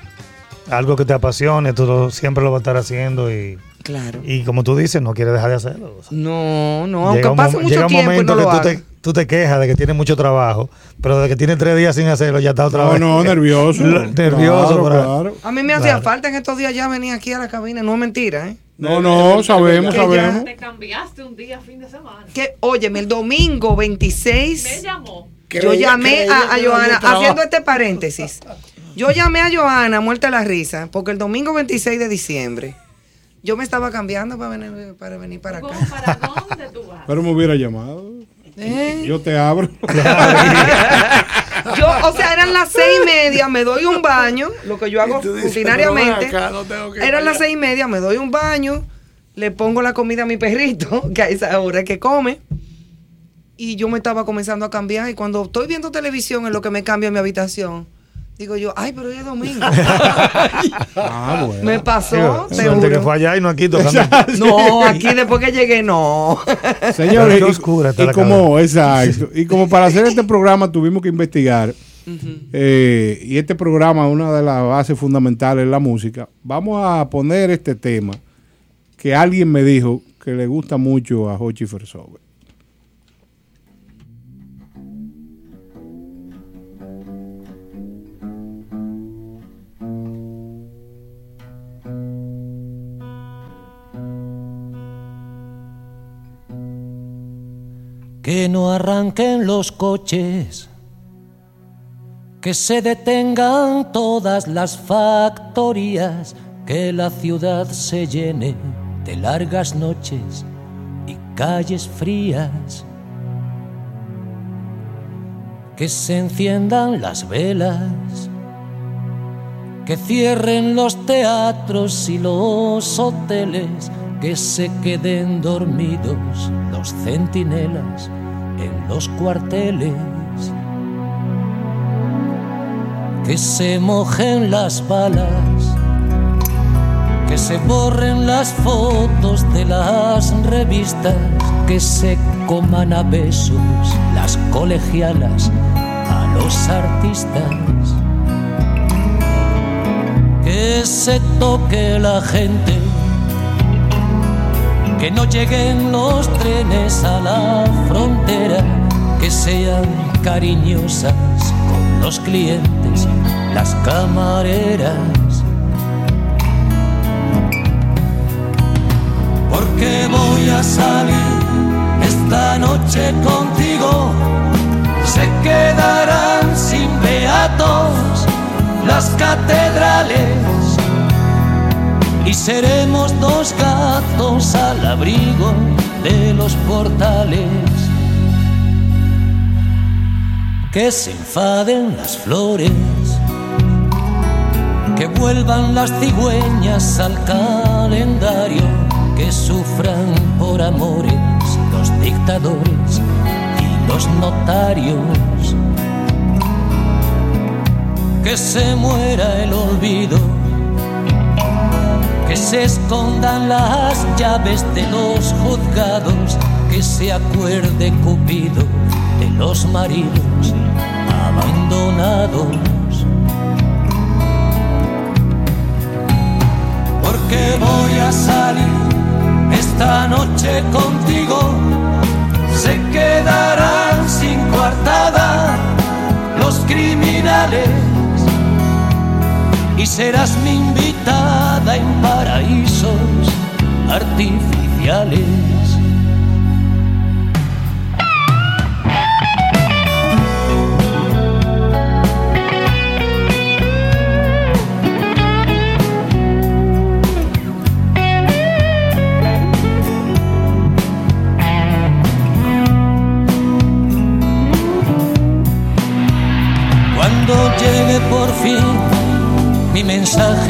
Algo que te apasione, tú lo- siempre lo vas a estar haciendo y, Claro. y como tú dices, no quieres dejar de hacerlo. O sea, No, no, aunque llega un pase mucho llega un tiempo y momento no lo que tú hagas. te, tú te quejas de que tienes mucho trabajo, pero de que tienes tres días sin hacerlo ya está otra No, vez. no, nervioso. Lo- nervioso. Claro, claro. A mí me hacía Claro. falta en estos días ya venir aquí a la cabina, no es mentira, ¿eh? No, no, sabemos, Que ya- sabemos. Te cambiaste un día, fin de semana. Que, óyeme, el domingo 26... Me llamó. Yo llamé a, a no Joana, haciendo este paréntesis. Yo llamé a Joana, muerta la risa, porque el domingo 26 de diciembre yo me estaba cambiando para venir para, venir para acá. ¿Para dónde tú vas? Pero me hubiera llamado. ¿Eh? Yo te abro. Yo, o sea, eran las seis y media, me doy un baño, lo que yo hago dices, rutinariamente. "No, ven acá, no tengo que ir Eran las allá". seis y media, me doy un baño, le pongo la comida a mi perrito, que a esa hora es que come. Y yo me estaba comenzando a cambiar. Y cuando estoy viendo televisión, en lo que me cambio en mi habitación, digo yo, ay, pero hoy es domingo. Ah, bueno. me pasó, Digo, te suerte que fue allá y no aquí tocando. No, aquí después que llegué, no. Señores, y- oscura está y, como, exacto, y como para hacer este programa tuvimos que investigar, eh, y este programa, una de las bases fundamentales es la música, vamos a poner este tema que alguien me dijo que le gusta mucho a Hochi Fersover. Que no arranquen los coches, que se detengan todas las factorías, que la ciudad se llene de largas noches y calles frías, que se enciendan las velas, que cierren los teatros y los hoteles, que se queden dormidos los centinelas en los cuarteles, que se mojen las balas, que se borren las fotos de las revistas, que se coman a besos las colegialas a los artistas, que se toque la gente que no lleguen los trenes a la frontera, que sean cariñosas con los clientes, las camareras. Porque voy a salir esta noche contigo, se quedarán sin beatos las catedrales y seremos dos gatos al abrigo de los portales. Que se enfaden las flores, que vuelvan las cigüeñas al calendario, que sufran por amores los dictadores y los notarios. Que se muera el olvido que se escondan las llaves de los juzgados, que se acuerde Cupido de los maridos abandonados. Porque voy a salir esta noche contigo, se quedarán sin coartada los criminales y serás mi invitada en paraísos artificiales.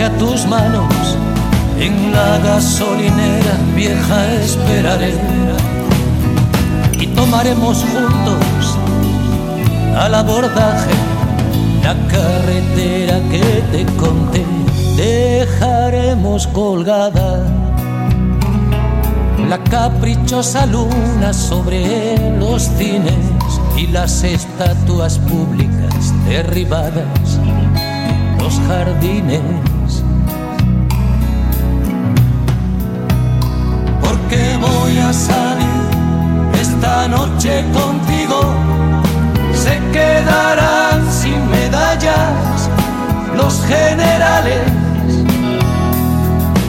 A tus manos. En la gasolinera vieja esperaré y tomaremos juntos al abordaje la carretera que te conté. Dejaremos colgada la caprichosa luna sobre los cines y las estatuas públicas derribadas los jardines. Porque voy a salir esta noche contigo. Se quedarán sin medallas los generales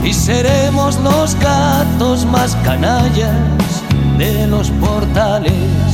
y seremos los gatos más canallas de los portales.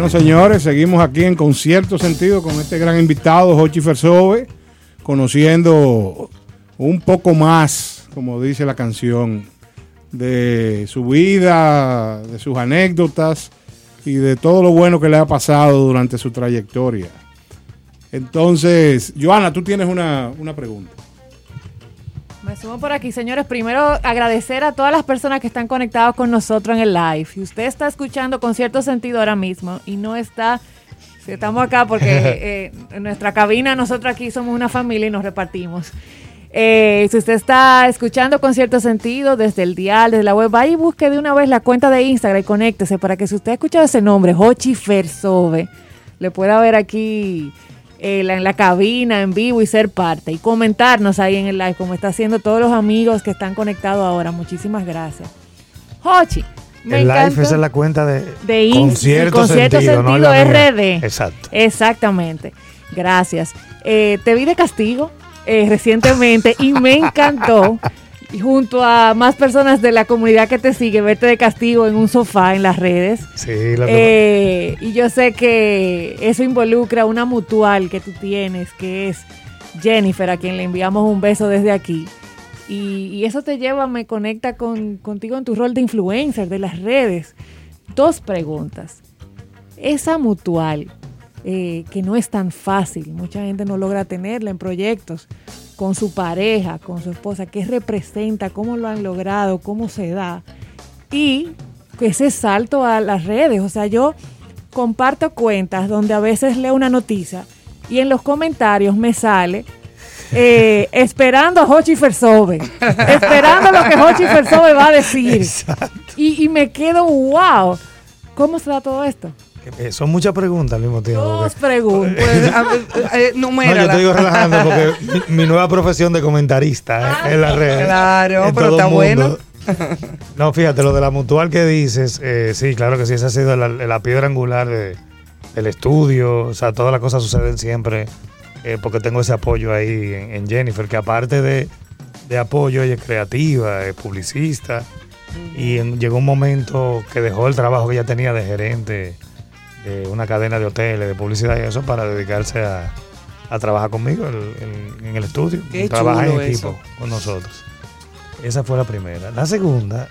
Bueno, señores, seguimos aquí en concierto sentido con este gran invitado, Jochi Fersove, conociendo un poco más, como dice la canción, de su vida, de sus anécdotas y de todo lo bueno que le ha pasado durante su trayectoria. Entonces, Joana, tú tienes una, una pregunta. Me sumo por aquí, señores. Primero, agradecer a todas las personas que están conectadas con nosotros en el live. Si usted está escuchando con cierto sentido ahora mismo y no está, si estamos acá porque eh, en nuestra cabina nosotros aquí somos una familia y nos repartimos. Eh, si usted está escuchando con cierto sentido desde el dial, desde la web, vaya y busque de una vez la cuenta de Instagram y conéctese para que si usted ha escuchado ese nombre, Hochi Fersove, le pueda ver aquí eh, la- en la cabina, en vivo y ser parte y comentarnos ahí en el live, como está haciendo todos los amigos que están conectados ahora. Muchísimas gracias. Hochi, me el live esa es la cuenta de, de con Inst- cierto con cierto sentido, no sentido mía. RD. Exacto. Exactamente. Gracias. Eh, te vi de castigo eh, recientemente y me encantó. Y junto a más personas de la comunidad que te sigue, verte de castigo en un sofá en las redes. Sí, que- Eh, y yo sé que eso involucra una mutual que tú tienes, que es Jennifer, a quien le enviamos un beso desde aquí. Y, y eso te lleva, me conecta con, contigo en tu rol de influencer de las redes. Dos preguntas. Esa mutual, eh, que no es tan fácil, mucha gente no logra tenerla en proyectos, con su pareja, con su esposa, ¿qué representa? ¿Cómo lo han logrado? ¿Cómo se da? Y ese salto a las redes, o sea, yo comparto cuentas donde a veces leo una noticia y en los comentarios me sale eh, esperando a Hochi Fersove, esperando lo que Hochi Fersove va a decir. Y, y me quedo, wow, ¿cómo se da todo esto? Eh, son muchas preguntas al mismo tiempo. Dos preguntas. Eh, No, yo te digo relajando porque mi, mi nueva profesión de comentarista en las redes. Claro, En pero todo está mundo. bueno. No, fíjate, lo de la mutual que dices, eh, sí, claro que sí, esa ha sido la, la piedra angular de- del estudio, o sea, todas las cosas suceden siempre eh, porque tengo ese apoyo ahí en, en Jennifer, que aparte de, de apoyo, ella es creativa, es publicista, y en- llegó un momento que dejó el trabajo que ella tenía de gerente de una cadena de hoteles, de publicidad y eso, para dedicarse a, a trabajar conmigo en, en- en el estudio, Qué trabajar en equipo eso. con nosotros. Esa fue la primera. La segunda,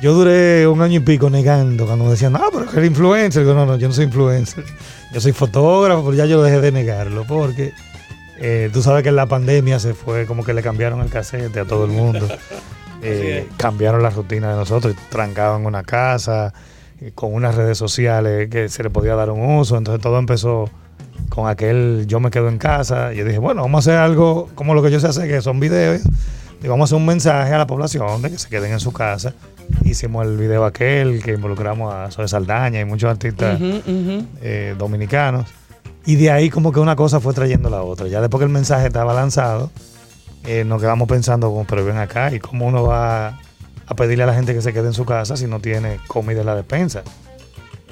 yo duré un año y pico negando cuando me decían, no, pero que eres influencer. Digo, no, no, yo no soy influencer. Yo soy fotógrafo, pero ya yo dejé de negarlo porque eh, tú sabes que en la pandemia se fue como que le cambiaron el casete a todo el mundo. Eh, cambiaron la rutina de nosotros, trancaban una casa eh, con unas redes sociales que se le podía dar un uso. Entonces todo empezó con aquel yo me quedo en casa. Y yo dije, bueno, vamos a hacer algo como lo que yo sé hacer, que son videos. Y vamos a hacer un mensaje a la población de que se queden en su casa. Hicimos el video aquel que involucramos a Zoe Saldaña y muchos artistas eh, dominicanos. Y de ahí como que una cosa fue trayendo la otra. Ya después que el mensaje estaba lanzado, eh, nos quedamos pensando, como, pero ven acá, ¿y cómo uno va a pedirle a la gente que se quede en su casa si no tiene comida en la despensa?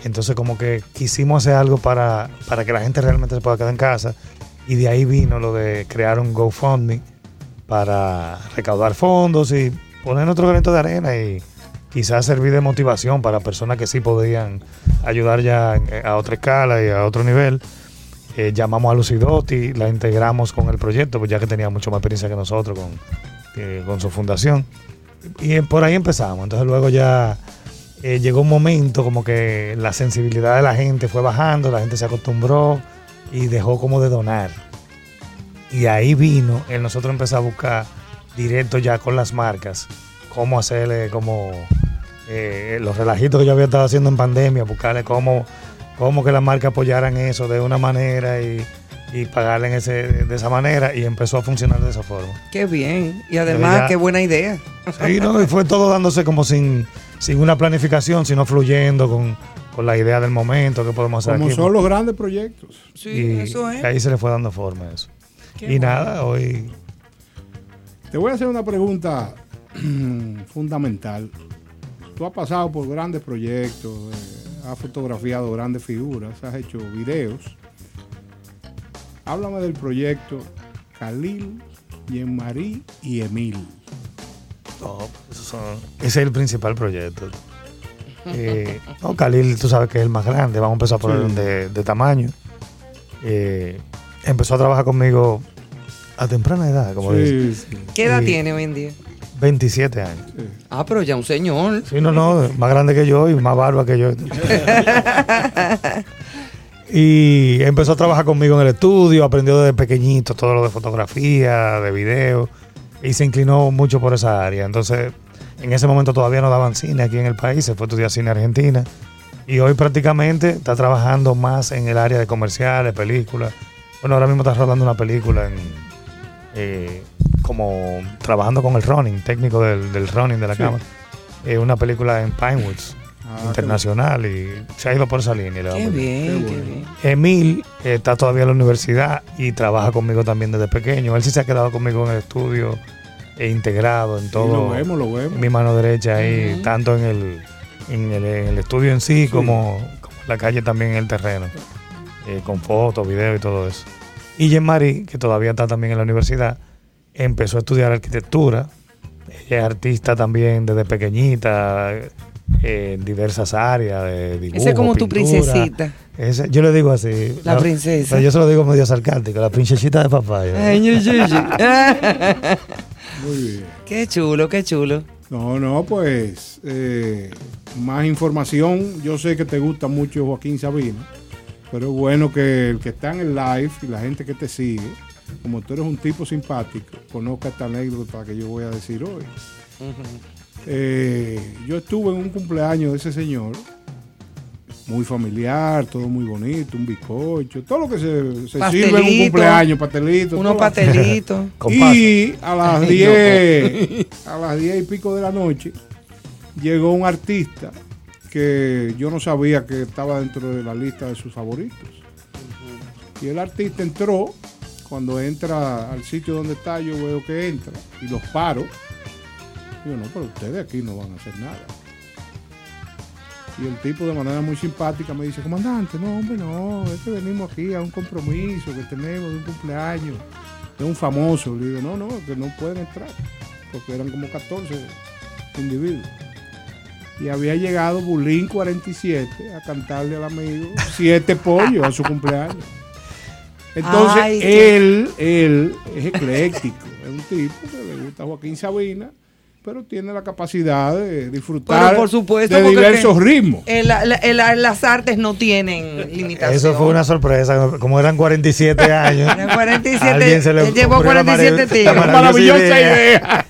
Entonces como que quisimos hacer algo para, para que la gente realmente se pueda quedar en casa. Y de ahí vino lo de crear un GoFundMe para recaudar fondos y poner otro granito de arena y quizás servir de motivación para personas que sí podían ayudar ya en- a otra escala y a otro nivel. Eh, llamamos a Lucidotti, la integramos con el proyecto, pues ya que tenía mucho más experiencia que nosotros con, eh, con su fundación. Y por ahí empezamos. Entonces luego ya eh, llegó un momento como que la sensibilidad de la gente fue bajando, la gente se acostumbró y dejó como de donar. Y ahí vino el nosotros empezar a buscar directo ya con las marcas, cómo hacerle como eh, los relajitos que yo había estado haciendo en pandemia, buscarle cómo, cómo que las marcas apoyaran eso de una manera y, y pagarle en ese, de esa manera y empezó a funcionar de esa forma. Qué bien. Y además, ya- qué buena idea. Sí, no, y fue todo dándose como sin, sin una planificación, sino fluyendo con, con la idea del momento que podemos hacer Como aquí. son los grandes proyectos. y ahí se le fue dando forma a eso. Qué y bueno. nada, hoy Te voy a hacer una pregunta fundamental. Tú has pasado por grandes proyectos, eh, has fotografiado grandes figuras, has hecho videos. Háblame del proyecto Khalil, Jean-Marie y Emil. No, esos son- ese es el principal proyecto. Eh, no, Khalil, tú sabes que es el más grande, vamos a empezar por Sí. el de, de tamaño. Eh, empezó a trabajar conmigo a temprana edad, como Sí, dice. sí. ¿Qué edad Y tiene hoy en día? 27 años. Ah, pero ya un señor. Sí, no, no, más grande que yo y más barba que yo. Y empezó a trabajar conmigo en el estudio, aprendió desde pequeñito todo lo de fotografía, de video, y se inclinó mucho por esa área. Entonces, en ese momento todavía no daban cine aquí en el país, se fue a estudiar cine Argentina, y hoy prácticamente está trabajando más en el área de comerciales, películas. Bueno, ahora mismo está rodando una película en, eh, como trabajando con el running, técnico del, del running de la Sí. cámara. Eh, una película en Pinewoods, Ah, internacional, y se ha ido por esa línea. Qué bien, qué bien. Emil eh, está todavía en la universidad y trabaja conmigo también desde pequeño. Él sí se ha quedado conmigo en el estudio e integrado en todo. lo vemos, lo vemos. Mi mano derecha ahí, tanto en el, en el, en el estudio en sí, Como, como en la calle también en el terreno, eh, con fotos, videos y todo eso. Y Jean-Marie, que todavía está también en la universidad, empezó a estudiar arquitectura. Ella es artista también desde pequeñita, en diversas áreas de dibujo, Ese es como tu princesita. Ese- yo le digo así. La princesa. pero yo se lo digo medio sarcástico, la princesita de papaya. Muy bien. Qué chulo, qué chulo. No, no, pues eh, más información. Yo sé que te gusta mucho Joaquín Sabina, pero es bueno que el que está en el live y la gente que te sigue, como tú eres un tipo simpático, conozca esta anécdota que yo voy a decir hoy. Eh, yo estuve en un cumpleaños de ese señor, muy familiar, todo muy bonito, un bizcocho, todo lo que se, se sirve en un cumpleaños, pastelito. unos pastelitos. Y a las Ay, 10, a las 10 y pico de la noche, llegó un artista que yo no sabía que estaba dentro de la lista de sus favoritos. Y el artista entró, cuando entra al sitio donde está, yo veo que entra y los paro. Digo, no, pero ustedes aquí no van a hacer nada. Y el tipo de manera muy simpática me dice, comandante, no, hombre, no, es que venimos aquí a un compromiso que tenemos de un cumpleaños de un famoso. Le digo, no, no, que no pueden entrar, porque eran como 14 individuos. Y había llegado Bulín 47 a cantarle al amigo siete pollos a su cumpleaños. Entonces, Ay, él, él es ecléctico, es un tipo que le gusta Joaquín Sabina, pero tiene la capacidad de disfrutar por supuesto, de diversos ritmos. el- la- el- las artes no tienen limitación. Eso fue una sorpresa. Como eran 47 años. Eran 47, a alguien se le llevó ocurrió la 47 marav- tigres. la maravillosa Maravillosa idea.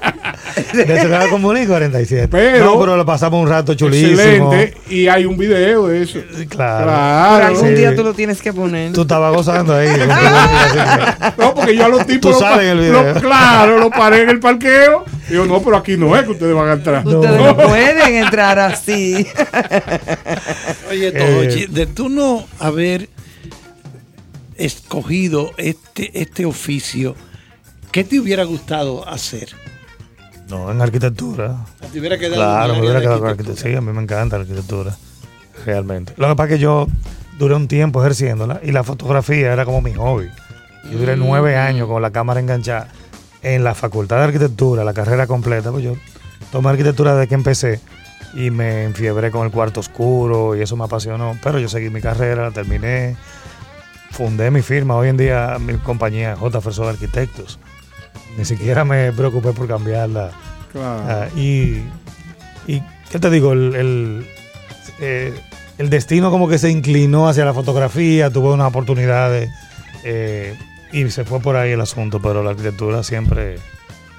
De Ciudad Común y 47. Pero- no, pero lo pasamos un rato chulísimo. Excelente. Y hay un video de eso. Claro. Claro. Pero algún Sí. día tú lo tienes que poner. Tú estabas gozando ahí. No, porque yo a los tipos. Tú en el video. lo- claro, lo paré en el parqueo. Digo, no, pero aquí no es que ustedes van a entrar. Ustedes no pueden entrar así. Oye, Tochi, de tú no haber escogido este, este oficio, ¿qué te hubiera gustado hacer? No, en arquitectura. ¿Te hubiera quedado Claro, me hubiera quedado con arquitectura? arquitectura. Sí, a mí me encanta la arquitectura. Realmente. Lo que pasa es que yo duré un tiempo ejerciéndola y la fotografía era como mi hobby. Yo duré Mm. nueve años con la cámara enganchada en la facultad de arquitectura, la carrera completa. Pues yo tomé arquitectura desde que empecé y me enfiebré con el cuarto oscuro y eso me apasionó. Pero yo seguí mi carrera, la terminé, fundé mi firma. Hoy en día mi compañía J. Fersol Arquitectos. Ni siquiera me preocupé por cambiarla. Claro. Ah, y, y, ¿qué te digo? El, el, eh, el destino como que se inclinó hacia la fotografía, tuve unas oportunidades eh, y se fue por ahí el asunto, pero la arquitectura siempre,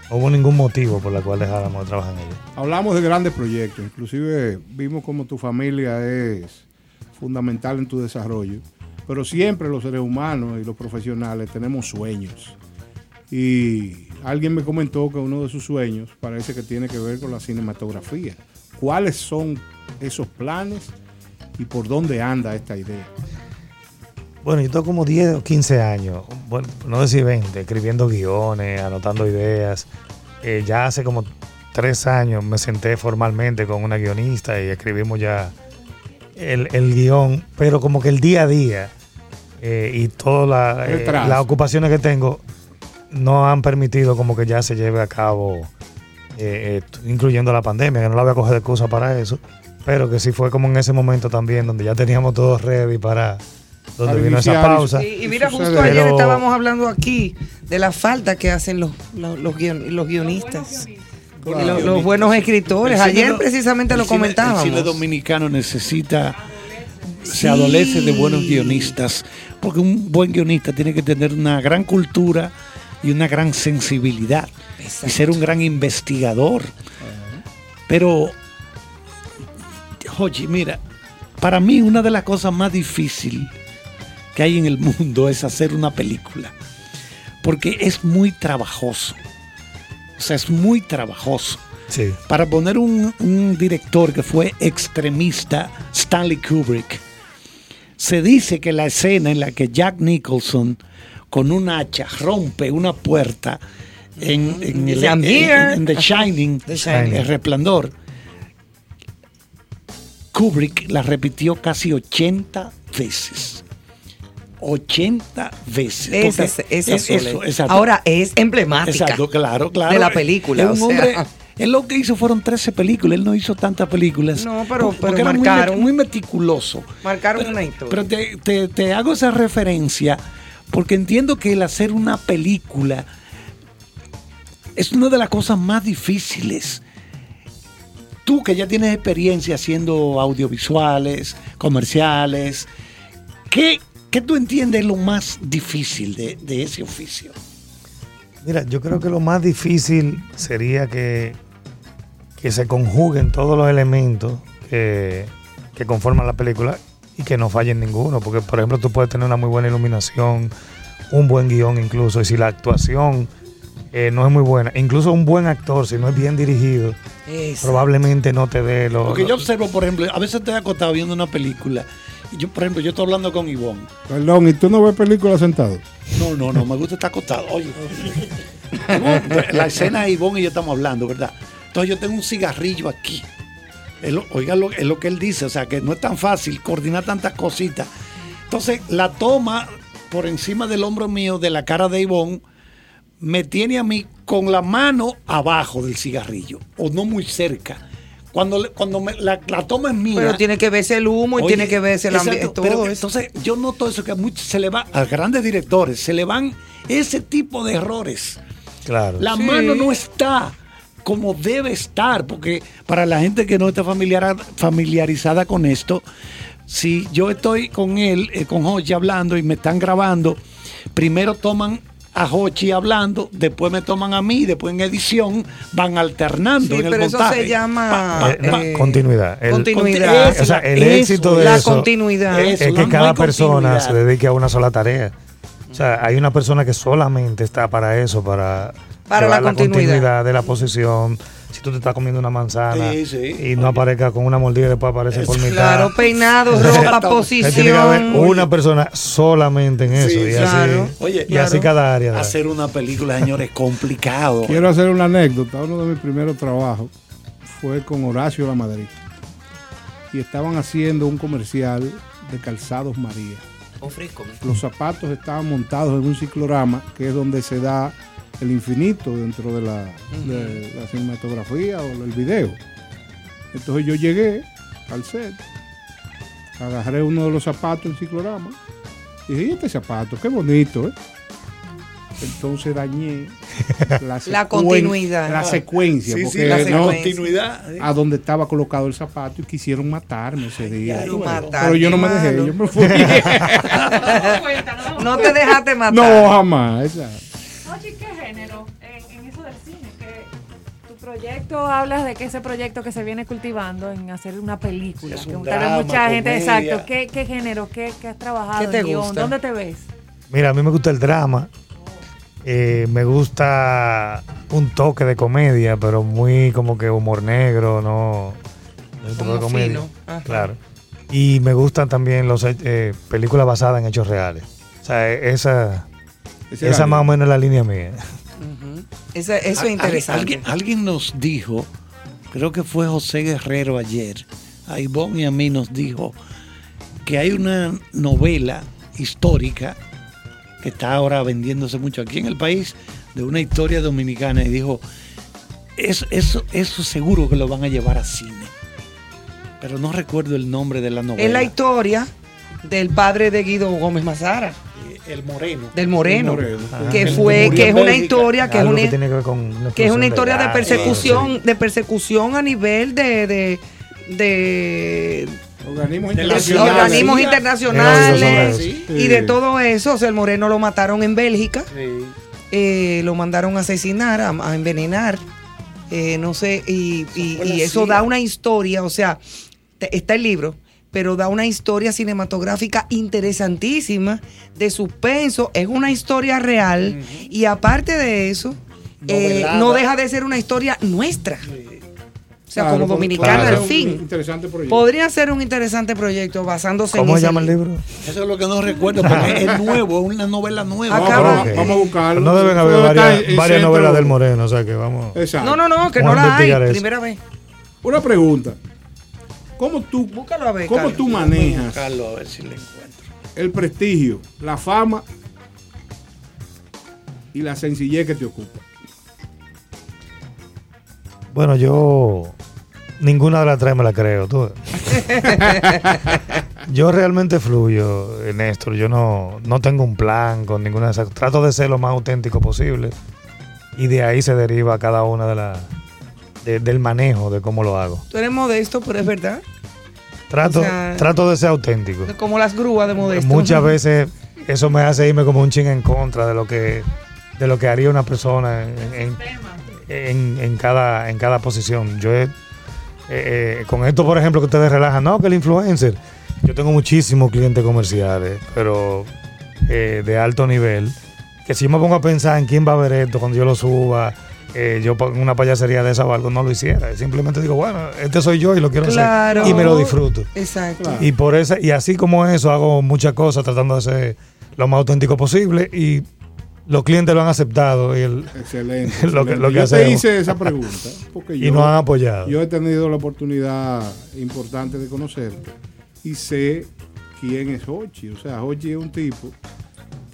no hubo ningún motivo por el cual dejáramos de trabajar en ella. Hablamos de grandes proyectos, inclusive vimos como tu familia es fundamental en tu desarrollo, pero siempre los seres humanos y los profesionales tenemos sueños. Y alguien me comentó que uno de sus sueños parece que tiene que ver con la cinematografía. ¿Cuáles son esos planes y por dónde anda esta idea? Bueno, yo tengo como 10 o 15 años, bueno, no decir 20, escribiendo guiones, anotando ideas. Eh, ya hace como tres años me senté formalmente con una guionista y escribimos ya el, el guion, pero como que el día a día eh, y todas la- eh, las ocupaciones que tengo no han permitido como que ya se lleve a cabo, eh, eh, incluyendo la pandemia, que no la voy a coger de excusa para eso, pero que sí fue como en ese momento también donde ya teníamos todo ready para donde vino esa pausa. Y, y mira, justo ayer Pero- estábamos hablando aquí de la falta que hacen los, los, los guion- los guionistas. Los buenos escritores. Cine Ayer precisamente lo cine- comentábamos. El cine dominicano necesita, Sí. se adolece de buenos guionistas, porque un buen guionista tiene que tener una gran cultura y una gran sensibilidad y ser un gran investigador. Pero, oye, mira, para mí una de las cosas más difíciles que hay en el mundo es hacer una película, porque es muy trabajoso. O sea, es muy trabajoso. Sí. Para poner un, un director que fue extremista, Stanley Kubrick, se dice que la escena en la que Jack Nicholson con un hacha rompe una puerta en, en el- en- The Shining, The Shining. El Resplandor, Kubrick la repitió casi 80 veces. 80 veces. Esa, esa es- eso, exacto. Ahora es emblemática. Exacto, claro, claro. de la película, Es o un sea. hombre- él lo que hizo fueron 13 películas, él no hizo tantas películas. No, pero- pero era muy marcaron. muy, meticuloso. Marcaron una historia. Pero te, te- te hago esa referencia porque entiendo que el hacer una película es una de las cosas más difíciles. Tú que ya tienes experiencia haciendo audiovisuales, comerciales, ¿qué, qué tú entiendes lo más difícil de, ese oficio? Mira, yo creo que lo más difícil sería que, que se conjuguen todos los elementos que conforman la película y que no fallen ninguno. Porque, por ejemplo, tú puedes tener una muy buena iluminación, un buen guion incluso, y si la actuación eh, no es muy buena, incluso un buen actor, si no es bien dirigido, probablemente no te dé lo... Porque yo observo, por ejemplo, a veces estoy acostado viendo una película. Y yo, por ejemplo, yo estoy hablando con Ivonne. Perdón, ¿y tú no ves películas sentado? No, no, no, me gusta estar acostado. Oye, la escena de Ivonne y yo estamos hablando, ¿verdad? Entonces yo tengo un cigarrillo aquí. Es lo- oiga, lo, es lo que él dice, o sea, que no es tan fácil coordinar tantas cositas. Entonces, la toma por encima del hombro mío de la cara de Ivonne me tiene a mí con la mano abajo del cigarrillo, o no muy cerca. Cuando, cuando me- la, la toma es mía. Pero tiene que verse el humo y Oye, tiene que verse el ambiente. exacto, Todo pero eso. Entonces, yo noto eso que a muchos se le va, a grandes directores, se le van ese tipo de errores. Claro. La Sí. mano no está como debe estar, porque para la gente que no está familiar- familiarizada con esto, si yo estoy con él, eh, con Hochi hablando y me están grabando, primero toman a Hochi hablando, después me toman a mí, después en edición van alternando Sí, en el pero eso montaje. se llama Eh, eh, continuidad. El- continuidad. o sea, el Eso, éxito de la eso continuidad. Eso, es que no cada persona se dedique a una sola tarea. O sea, hay una persona que solamente está para eso, para, Para la continuidad. de la posición. Si tú te estás comiendo una manzana Sí, sí. y no aparezca con una mordida y después aparece por mitad. Claro, peinado, ropa, Entonces, Tiene que haber posición. una persona solamente en eso. Sí, y claro. así, Oye, y así cada área. Hacer una película, señores, es complicado. Quiero hacer una anécdota. Uno de mis primeros trabajos fue con Horacio La Madrid. Y estaban haciendo un comercial de calzados María. Los zapatos estaban montados en un ciclorama, que es donde se da el infinito dentro de la, de la cinematografía o el video. Entonces yo llegué al set, agarré uno de los zapatos del ciclorama y dije, "¿Y este zapato, qué bonito, ¿eh? Entonces dañé la, secuen- continuidad. La secuencia. Sí, sí, porque la no- continuidad. a donde estaba colocado el zapato y quisieron matarme ese día. Pero yo no me dejé, yo me fui. No te dejaste matar. no, jamás. esa- proyecto hablas de que ese proyecto que se viene cultivando en hacer una película. Es que un tal vez drama, mucha gente, comedia. exacto. ¿Qué, qué género? ¿Qué, qué has trabajado? ¿Qué te en guion? gusta? ¿Dónde te ves? Mira, a mí me gusta el drama. Eh, me gusta un toque de comedia, pero muy como que humor negro, no. no un tipo de Como comedia. fino. Claro. Y me gustan también las películas basadas en hechos reales. O sea, e- esa, esa más o menos es la línea mía. Eso, eso es interesante. Alguien, alguien nos dijo, creo que fue José Guerrero ayer, a Ivonne y a mí nos dijo que hay una novela histórica que está ahora vendiéndose mucho aquí en el país de una historia dominicana y dijo, eso, eso, eso seguro que lo van a llevar a cine. Pero no recuerdo el nombre de la novela. Es la historia del padre de Guido Gómez Mazara. El Moreno. del Moreno, que fue que es una historia que es una que tiene que ver con la que es una historia de persecución de persecución a nivel de de, de Organismos internacionales Sí. y de todo eso. O sea, el Moreno lo mataron en Bélgica, Sí. eh, lo mandaron a asesinar, a, a envenenar, eh, no sé, y, eso da una historia, o sea, te- está el libro, pero da una historia cinematográfica interesantísima, de suspenso, es una historia real, y aparte de eso, eh, no deja de ser una historia nuestra. O sea, Claro, como dominicana podría al fin. interesante proyecto. Podría ser un interesante proyecto basándose ¿Cómo en se ese llama el libro? Eso es lo que no recuerdo, porque es nuevo, es una novela nueva. No, vamos a buscarlo. No deben haber varias, novelas del Moreno, o sea que vamos. Exacto. No, no, no, que no a la hay. eso. Primera vez. Una pregunta. ¿Cómo tú, Búscalo a ver. cómo Carlos. tú manejas Buscarlo a ver si le encuentro. el prestigio, la fama y la sencillez que te ocupa? Bueno, yo ninguna de las tres me la creo. tú. yo realmente fluyo, Néstor. Yo no, no tengo un plan con ninguna de esas. Trato de ser lo más auténtico posible y de ahí se deriva cada una de las de- del manejo de cómo lo hago. Tú eres modesto, pero es verdad. Trato, O sea, trato de ser auténtico. Como las grúas de modesto. Muchas veces eso me hace irme como un ching en contra de lo que de lo que haría una persona en, en- en- en cada en cada posición. Yo he- eh, eh, con esto, por ejemplo, que ustedes relajan, no, que el influencer. Yo tengo muchísimos clientes comerciales, pero eh, de alto nivel, que si yo me pongo a pensar en quién va a ver esto cuando yo lo suba, eh, yo una payasería de esa o algo, no lo hiciera. Simplemente digo, bueno, este soy yo y lo quiero Claro. hacer y me lo disfruto. Exacto. Y por esa, y así como eso, hago muchas cosas tratando de ser lo más auténtico posible y los clientes lo han aceptado y, el, Excelente. Lo que- excelente. lo que yo te hice esa pregunta porque y yo, nos han apoyado. yo he tenido la oportunidad importante de conocerte y sé quién es Hochi. O sea, Hochi es un tipo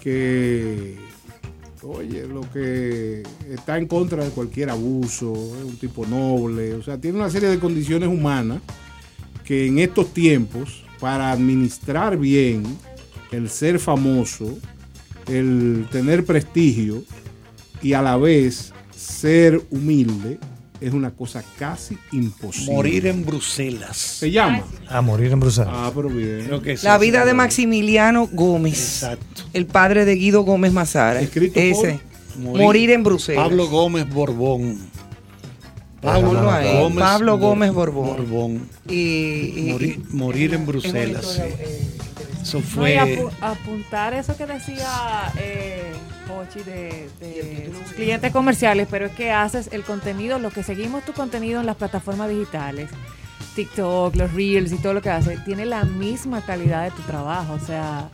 que, oye, lo que está en contra de cualquier abuso, es un tipo noble, o sea, tiene una serie de condiciones humanas que en estos tiempos, para administrar bien el ser famoso, el tener prestigio y a la vez ser humilde, es una cosa casi imposible. Morir en Bruselas. Se llama. A morir en Bruselas. Ah, pero bien. Creo que sí, La vida de. Maximiliano Gómez. Exacto. El padre de Guido Gómez Mazara. Escrito Ese. Morir, Morir en Bruselas. Pablo Gómez Borbón. Pablo, no, no, ahí. Pablo Bor- Gómez Borbón. Borbón. Y, y- Morir, morir en Bruselas. sí. Eso No, fue. apu- apuntar eso que decía eh, Hochi de, de sus clientes comerciales, pero es que haces el contenido, lo que seguimos tu contenido en las plataformas digitales, TikTok, los Reels y todo lo que haces, tiene la misma calidad de tu trabajo. O sea,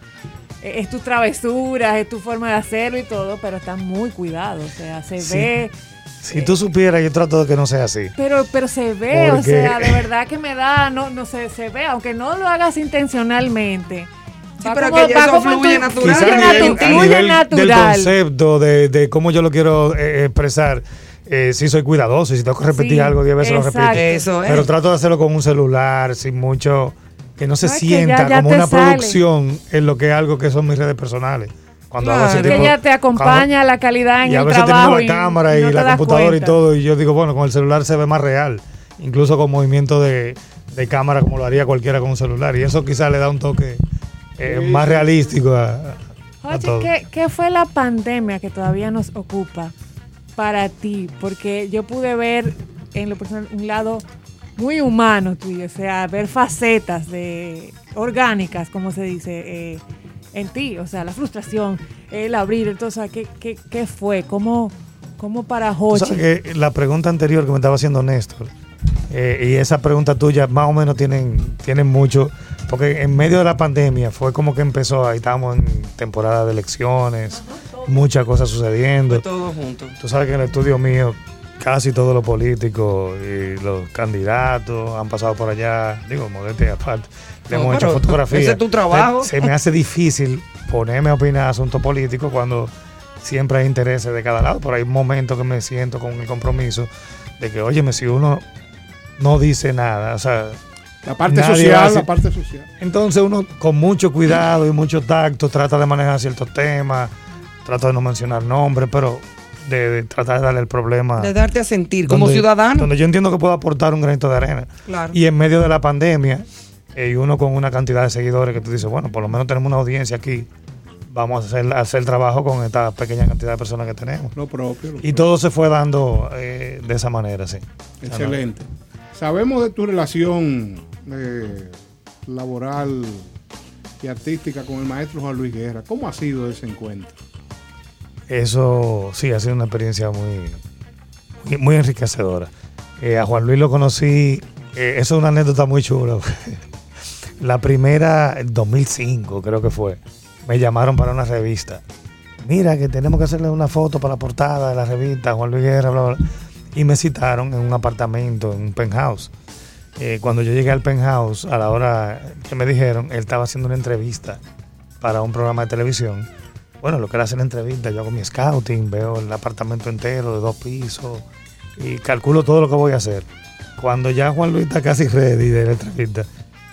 e- es tu travesura, es tu forma de hacerlo y todo, pero está muy cuidado. O sea, se Sí. ve. Si tú supieras, yo trato de que no sea así. Pero, pero se ve, o sea, de verdad que me da, no, no sé, se ve, aunque no lo hagas intencionalmente. Sí, pero como- que eso como en tu- fluye natural. Quizás fluye a Fluye nivel, natu- a fluye nivel del natural. concepto de, de cómo yo lo quiero eh, expresar, eh, si soy cuidadoso y si tengo que repetir Sí, algo 10 veces lo exacto. repito. Eso es. Pero trato de hacerlo con un celular, sin mucho. Que no se No, que sienta ya- ya como una sale. producción en lo que es algo que son mis redes personales. Cuando hago ese Claro. que tipo- ella te acompaña la calidad en y a el veces trabajo tengo la cámara y, no la computadora cuenta. y todo, y yo digo, bueno, con el celular se ve más real, incluso con movimiento de, de cámara como lo haría cualquiera con un celular, y eso quizás le da un toque eh, Sí, más realístico a, a Oye. ¿qué, qué fue la pandemia que todavía nos ocupa para ti? Porque yo pude ver en lo personal un lado muy humano tuyo, o sea, ver facetas de orgánicas, como se dice, eh, en ti, o sea, la frustración, el abrir, entonces, ¿qué, qué, qué fue? ¿Cómo, cómo para Hochi? sabes que la pregunta anterior que me estaba haciendo Néstor, eh, y esa pregunta tuya más o menos tienen, tienen mucho, porque en medio de la pandemia fue como que empezó, ahí estábamos en temporada de elecciones, muchas cosas sucediendo. Todo junto. Tú sabes que en el estudio mío casi todos los políticos y los candidatos han pasado por allá, digo, modestia aparte, le No, hemos hecho fotografías. ese es tu trabajo. Se, se me hace difícil ponerme a opinar asuntos políticos cuando siempre hay intereses de cada lado, pero hay momentos que me siento con el compromiso de que, óyeme, si uno no dice nada, o sea, La parte social, hace- la parte social. Entonces uno con mucho cuidado y mucho tacto trata de manejar ciertos temas, trata de no mencionar nombres, pero de, de tratar de darle el problema. De darte a sentir como ciudadano. Donde yo entiendo que puedo aportar un granito de arena. Claro. Y en medio de la pandemia, eh, y uno con una cantidad de seguidores que tú dices, bueno, por lo menos tenemos una audiencia aquí, vamos a hacer, a hacer trabajo con esta pequeña cantidad de personas que tenemos. Lo propio. lo Y todo se fue dando eh, de esa manera, sí. Excelente. Sabemos de tu relación eh, laboral y artística con el maestro Juan Luis Guerra. ¿Cómo ha sido ese encuentro? Eso sí, ha sido una experiencia muy, muy, enriquecedora. Eh, a Juan Luis lo conocí, eh, eso es una anécdota muy chula. La primera, en 2005 creo que fue, me llamaron para una revista. Mira que tenemos que hacerle una foto para la portada de la revista, Juan Luis Guerra, bla, bla. Y me citaron en un apartamento, en un penthouse. Eh, cuando yo llegué al penthouse, a la hora que me dijeron, él estaba haciendo una entrevista para un programa de televisión. Bueno, lo que era hacer la entrevista, yo hago mi scouting, veo el apartamento entero de dos pisos y calculo todo lo que voy a hacer. Cuando ya Juan Luis está casi ready de la entrevista,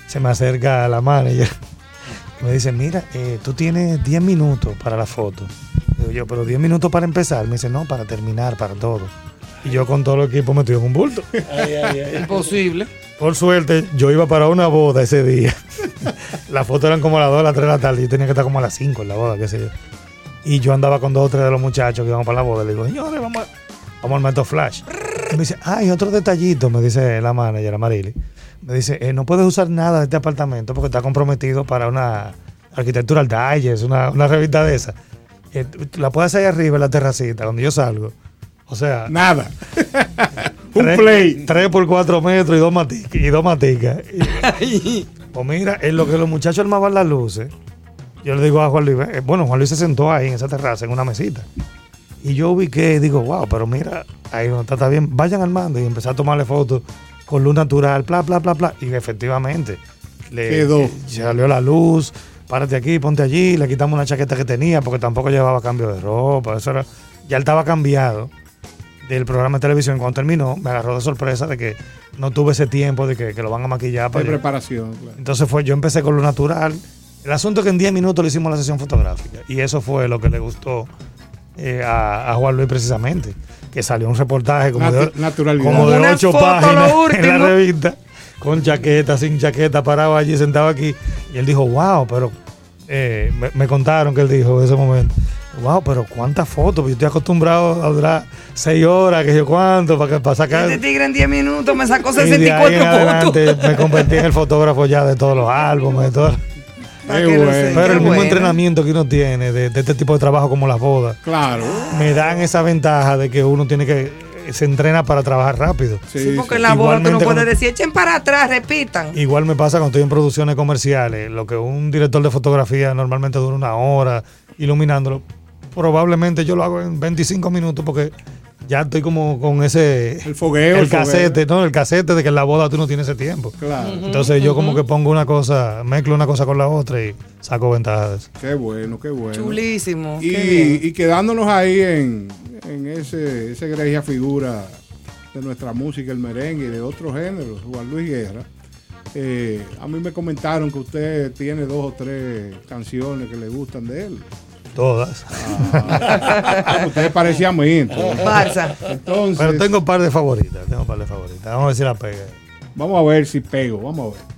se me acerca la manager y me dice, mira, eh, tú tienes 10 minutos para la foto. Digo yo, pero 10 minutos para empezar. Me dice, no, para terminar, para todo. Y yo con todo el equipo metido en un bulto. Imposible. Por suerte, yo iba para una boda ese día. Las fotos eran como a las 2, a las 3 de la tarde. Yo tenía que estar como a las 5 en la boda, qué sé yo. Y yo andaba con dos o tres de los muchachos que íbamos para la boda. Le digo, señores, vamos, a- vamos al método flash. Y me dice, ay, otro detallito, me dice la manager, Amarili. Me dice, eh, no puedes usar nada de este apartamento porque está comprometido para una Architectural Digest, una, una revista de esa. Eh, la puedes hacer ahí arriba en la terracita, cuando yo salgo. O sea, Nada. un play. 3 por 4 metros y dos maticas. Y dos maticas. Pues mira, en lo que los muchachos armaban las luces, yo le digo a Juan Luis, eh, bueno, Juan Luis se sentó ahí en esa terraza, en una mesita. Y yo ubiqué y digo, wow, pero mira, ahí no está, está bien, vayan armando. Y empecé a tomarle fotos con luz natural, bla, bla, bla, bla. Y efectivamente, le Quedó. salió la luz, párate aquí, ponte allí, le quitamos una chaqueta que tenía, porque tampoco llevaba cambio de ropa. Eso era, ya él estaba cambiado del programa de televisión. Cuando terminó, me agarró de sorpresa de que no tuve ese tiempo de que, que lo van a maquillar. De para allá. preparación. claro. Entonces fue, yo empecé con lo natural. El asunto es que en 10 minutos le hicimos la sesión fotográfica. Y eso fue lo que le gustó eh, a, a Juan Luis precisamente. Que salió un reportaje como Natu- de, como de ocho páginas en la revista. Con chaqueta, sin chaqueta, parado allí, sentado aquí. Y él dijo, wow, pero eh, me, me contaron que él dijo en ese momento. Wow, pero cuántas fotos. Yo estoy acostumbrado a durar seis horas, que yo cuánto, para, que- para sacar. Este tigre en 10 minutos me sacó Y de ahí en 64 adelante fotos. me convertí en el fotógrafo ya de todos los álbumes, de todo. Sé, Pero qué el mismo bueno. entrenamiento que uno tiene de, de este tipo de trabajo como las bodas, Claro. me dan esa ventaja de que uno tiene que se entrena para trabajar rápido. Sí, porque en la boda tú no Igualmente puedes decir, echen para atrás, repitan. Igual me pasa cuando estoy en producciones comerciales, lo que un director de fotografía normalmente dura una hora iluminándolo, probablemente yo lo hago en 25 minutos porque ya estoy como con ese El fogueo. el casete, no, el casete de que en la boda tú no tienes ese tiempo. Claro. Entonces yo como que pongo una cosa, mezclo una cosa con la otra y saco ventajas. Qué bueno, qué bueno. Chulísimo. qué bien. Y, y quedándonos ahí en, en ese, esa egregia figura de nuestra música, el merengue y de otros géneros, Juan Luis Guerra. eh, a mí me comentaron que usted tiene dos o tres canciones que le gustan de él. Todas. Ah, usted parecía a mí. Entonces, Barça. Entonces, Pero tengo un par de favoritas, tengo un par de favoritas. Vamos a ver si la pega. vamos a ver si pego, vamos a ver.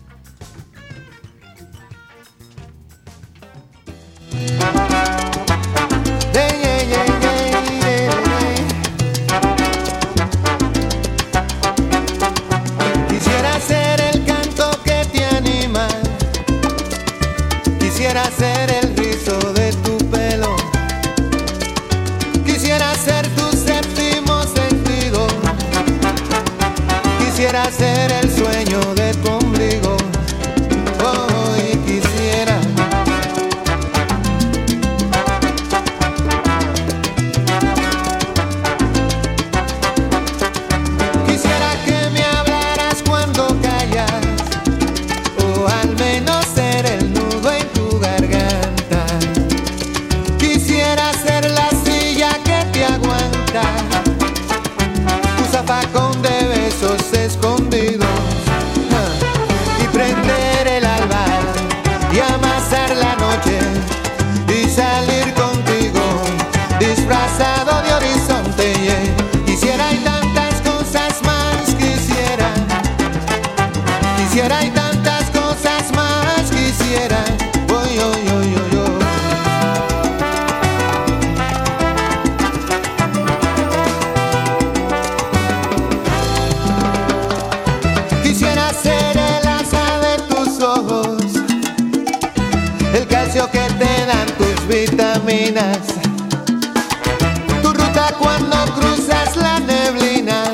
Tu ruta cuando cruzas la neblina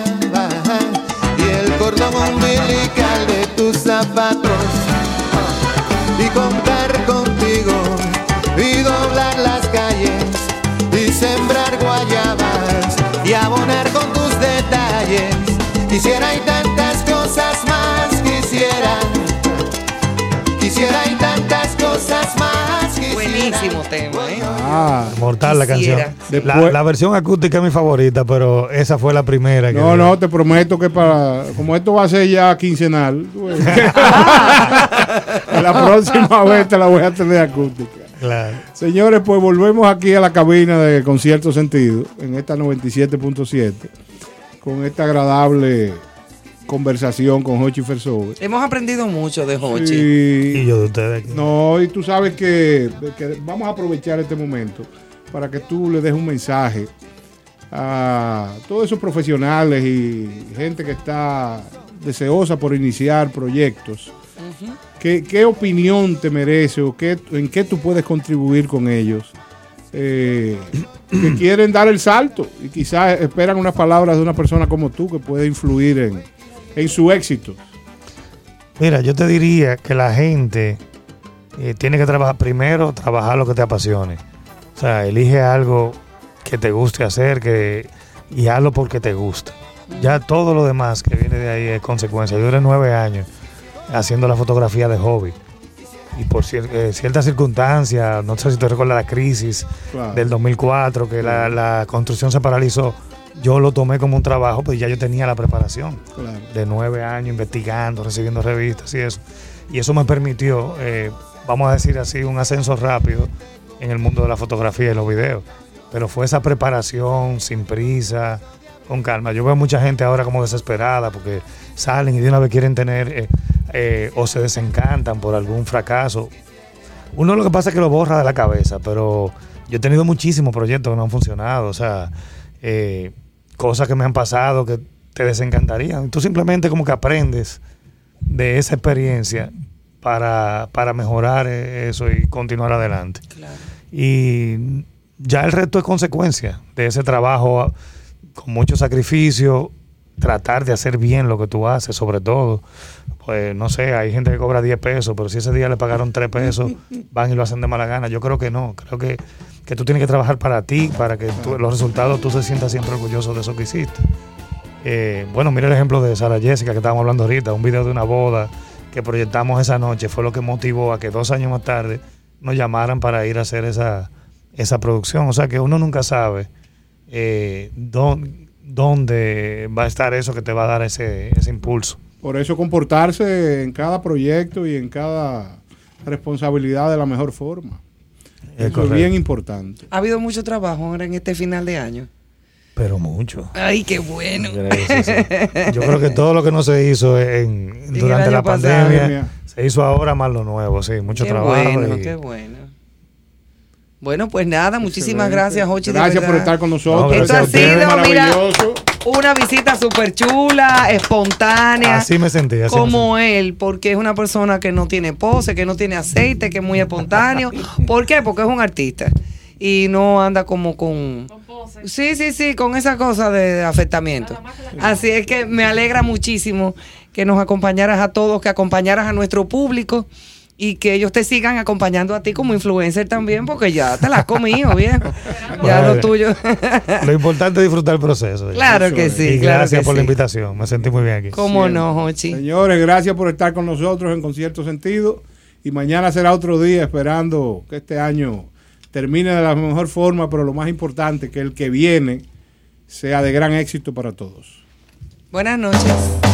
y el cordón umbilical de tus zapatos. Y contar contigo y doblar las calles y sembrar guayabas y abonar con tus detalles. Quisiera y tantas cosas más quisiera. Quisiera y cosas más quisiera. Buenísimo tema, ¿eh? Ah, Mortal la canción. Quisiera. La, la versión acústica es mi favorita, pero esa fue la primera. que No, no, te prometo que para. Como esto va a ser ya quincenal, ves. la próxima vez te la voy a tener acústica. Claro. Señores, pues volvemos aquí a la cabina de Concierto Sentido, en esta 97.7, con esta agradable conversación con Hochi Fersove. Hemos aprendido mucho de Hochi. Sí. Y yo de ustedes. No, y tú sabes que, que vamos a aprovechar este momento para que tú le des un mensaje a todos esos profesionales y gente que está deseosa por iniciar proyectos. ¿Qué, qué opinión te merece o qué, en qué tú puedes contribuir con ellos? Eh, que quieren dar el salto y quizás esperan unas palabras de una persona como tú que puede influir en, en su éxito. Mira, yo te diría que la gente eh, tiene que trabajar primero, trabajar lo que te apasione. O sea, elige algo que te guste hacer que, y hazlo porque te gusta. Ya todo lo demás que viene de ahí es consecuencia. Yo duré nueve años haciendo la fotografía de hobby. Y por cier- eh, ciertas circunstancias, no sé si te recuerdas la crisis Claro. del 2004, que la, la construcción se paralizó, yo lo tomé como un trabajo, pues ya yo tenía la preparación Claro. de nueve años investigando, recibiendo revistas y eso. Y eso me permitió, eh, vamos a decir así, un ascenso rápido en el mundo de la fotografía y los videos. Pero fue esa preparación sin prisa, con calma. Yo veo mucha gente ahora como desesperada porque salen y de una vez quieren tener eh, eh, o se desencantan por algún fracaso. Uno lo que pasa es que lo borra de la cabeza, pero yo he tenido muchísimos proyectos que no han funcionado, o sea, eh, cosas que me han pasado que te desencantarían. Tú simplemente como que aprendes de esa experiencia para, para mejorar eh, eso y continuar adelante. Y ya el resto es consecuencia de ese trabajo con mucho sacrificio, tratar de hacer bien lo que tú haces, sobre todo. Pues no sé, hay gente que cobra 10 pesos, pero si ese día le pagaron 3 pesos, van y lo hacen de mala gana. Yo creo que no, creo que, que tú tienes que trabajar para ti, para que tú- los resultados tú se sientas siempre orgulloso de eso que hiciste. Eh, bueno, mira el ejemplo de Sara Jessica que estábamos hablando ahorita, un video de una boda que proyectamos esa noche, fue lo que motivó a que dos años más tarde nos llamaran para ir a hacer esa, esa producción. O sea que uno nunca sabe eh, dónde, dónde va a estar eso que te va a dar ese, ese impulso. Por eso comportarse en cada proyecto y en cada responsabilidad de la mejor forma. Es Eso correcto. es bien importante. Ha habido mucho trabajo ahora en este final de año. Pero mucho. Ay, qué bueno. Yo creo que todo lo que no se hizo en, durante la pandemia se hizo ahora más lo nuevo, sí, mucho Qué trabajo. bueno, y- qué bueno. Bueno, pues nada, muchísimas Excelente. gracias, Jochi. de Gracias por estar con nosotros. No, Esto ha sido, mira, Maravilloso. una visita súper chula, espontánea. Así me sentí. Así me como él, porque es una persona que no tiene pose, que no tiene aceite, que es muy espontáneo. ¿Por qué? Porque es un artista y no anda como con... Sí, sí, sí, con esa cosa de afectamiento. Así es que me alegra muchísimo que nos acompañaras a todos, que acompañaras a nuestro público y que ellos te sigan acompañando a ti como influencer también, porque ya te la has comido, viejo. Ya lo tuyo. Lo importante es disfrutar el proceso. Claro que sí, Y claro gracias que por la invitación. Me sentí muy bien aquí. ¿Cómo no, Jochi? Señores, gracias por estar con nosotros en Concierto Sentido. Y mañana será otro día esperando que este año termine de la mejor forma, pero lo más importante, que el que viene sea de gran éxito para todos. Buenas noches.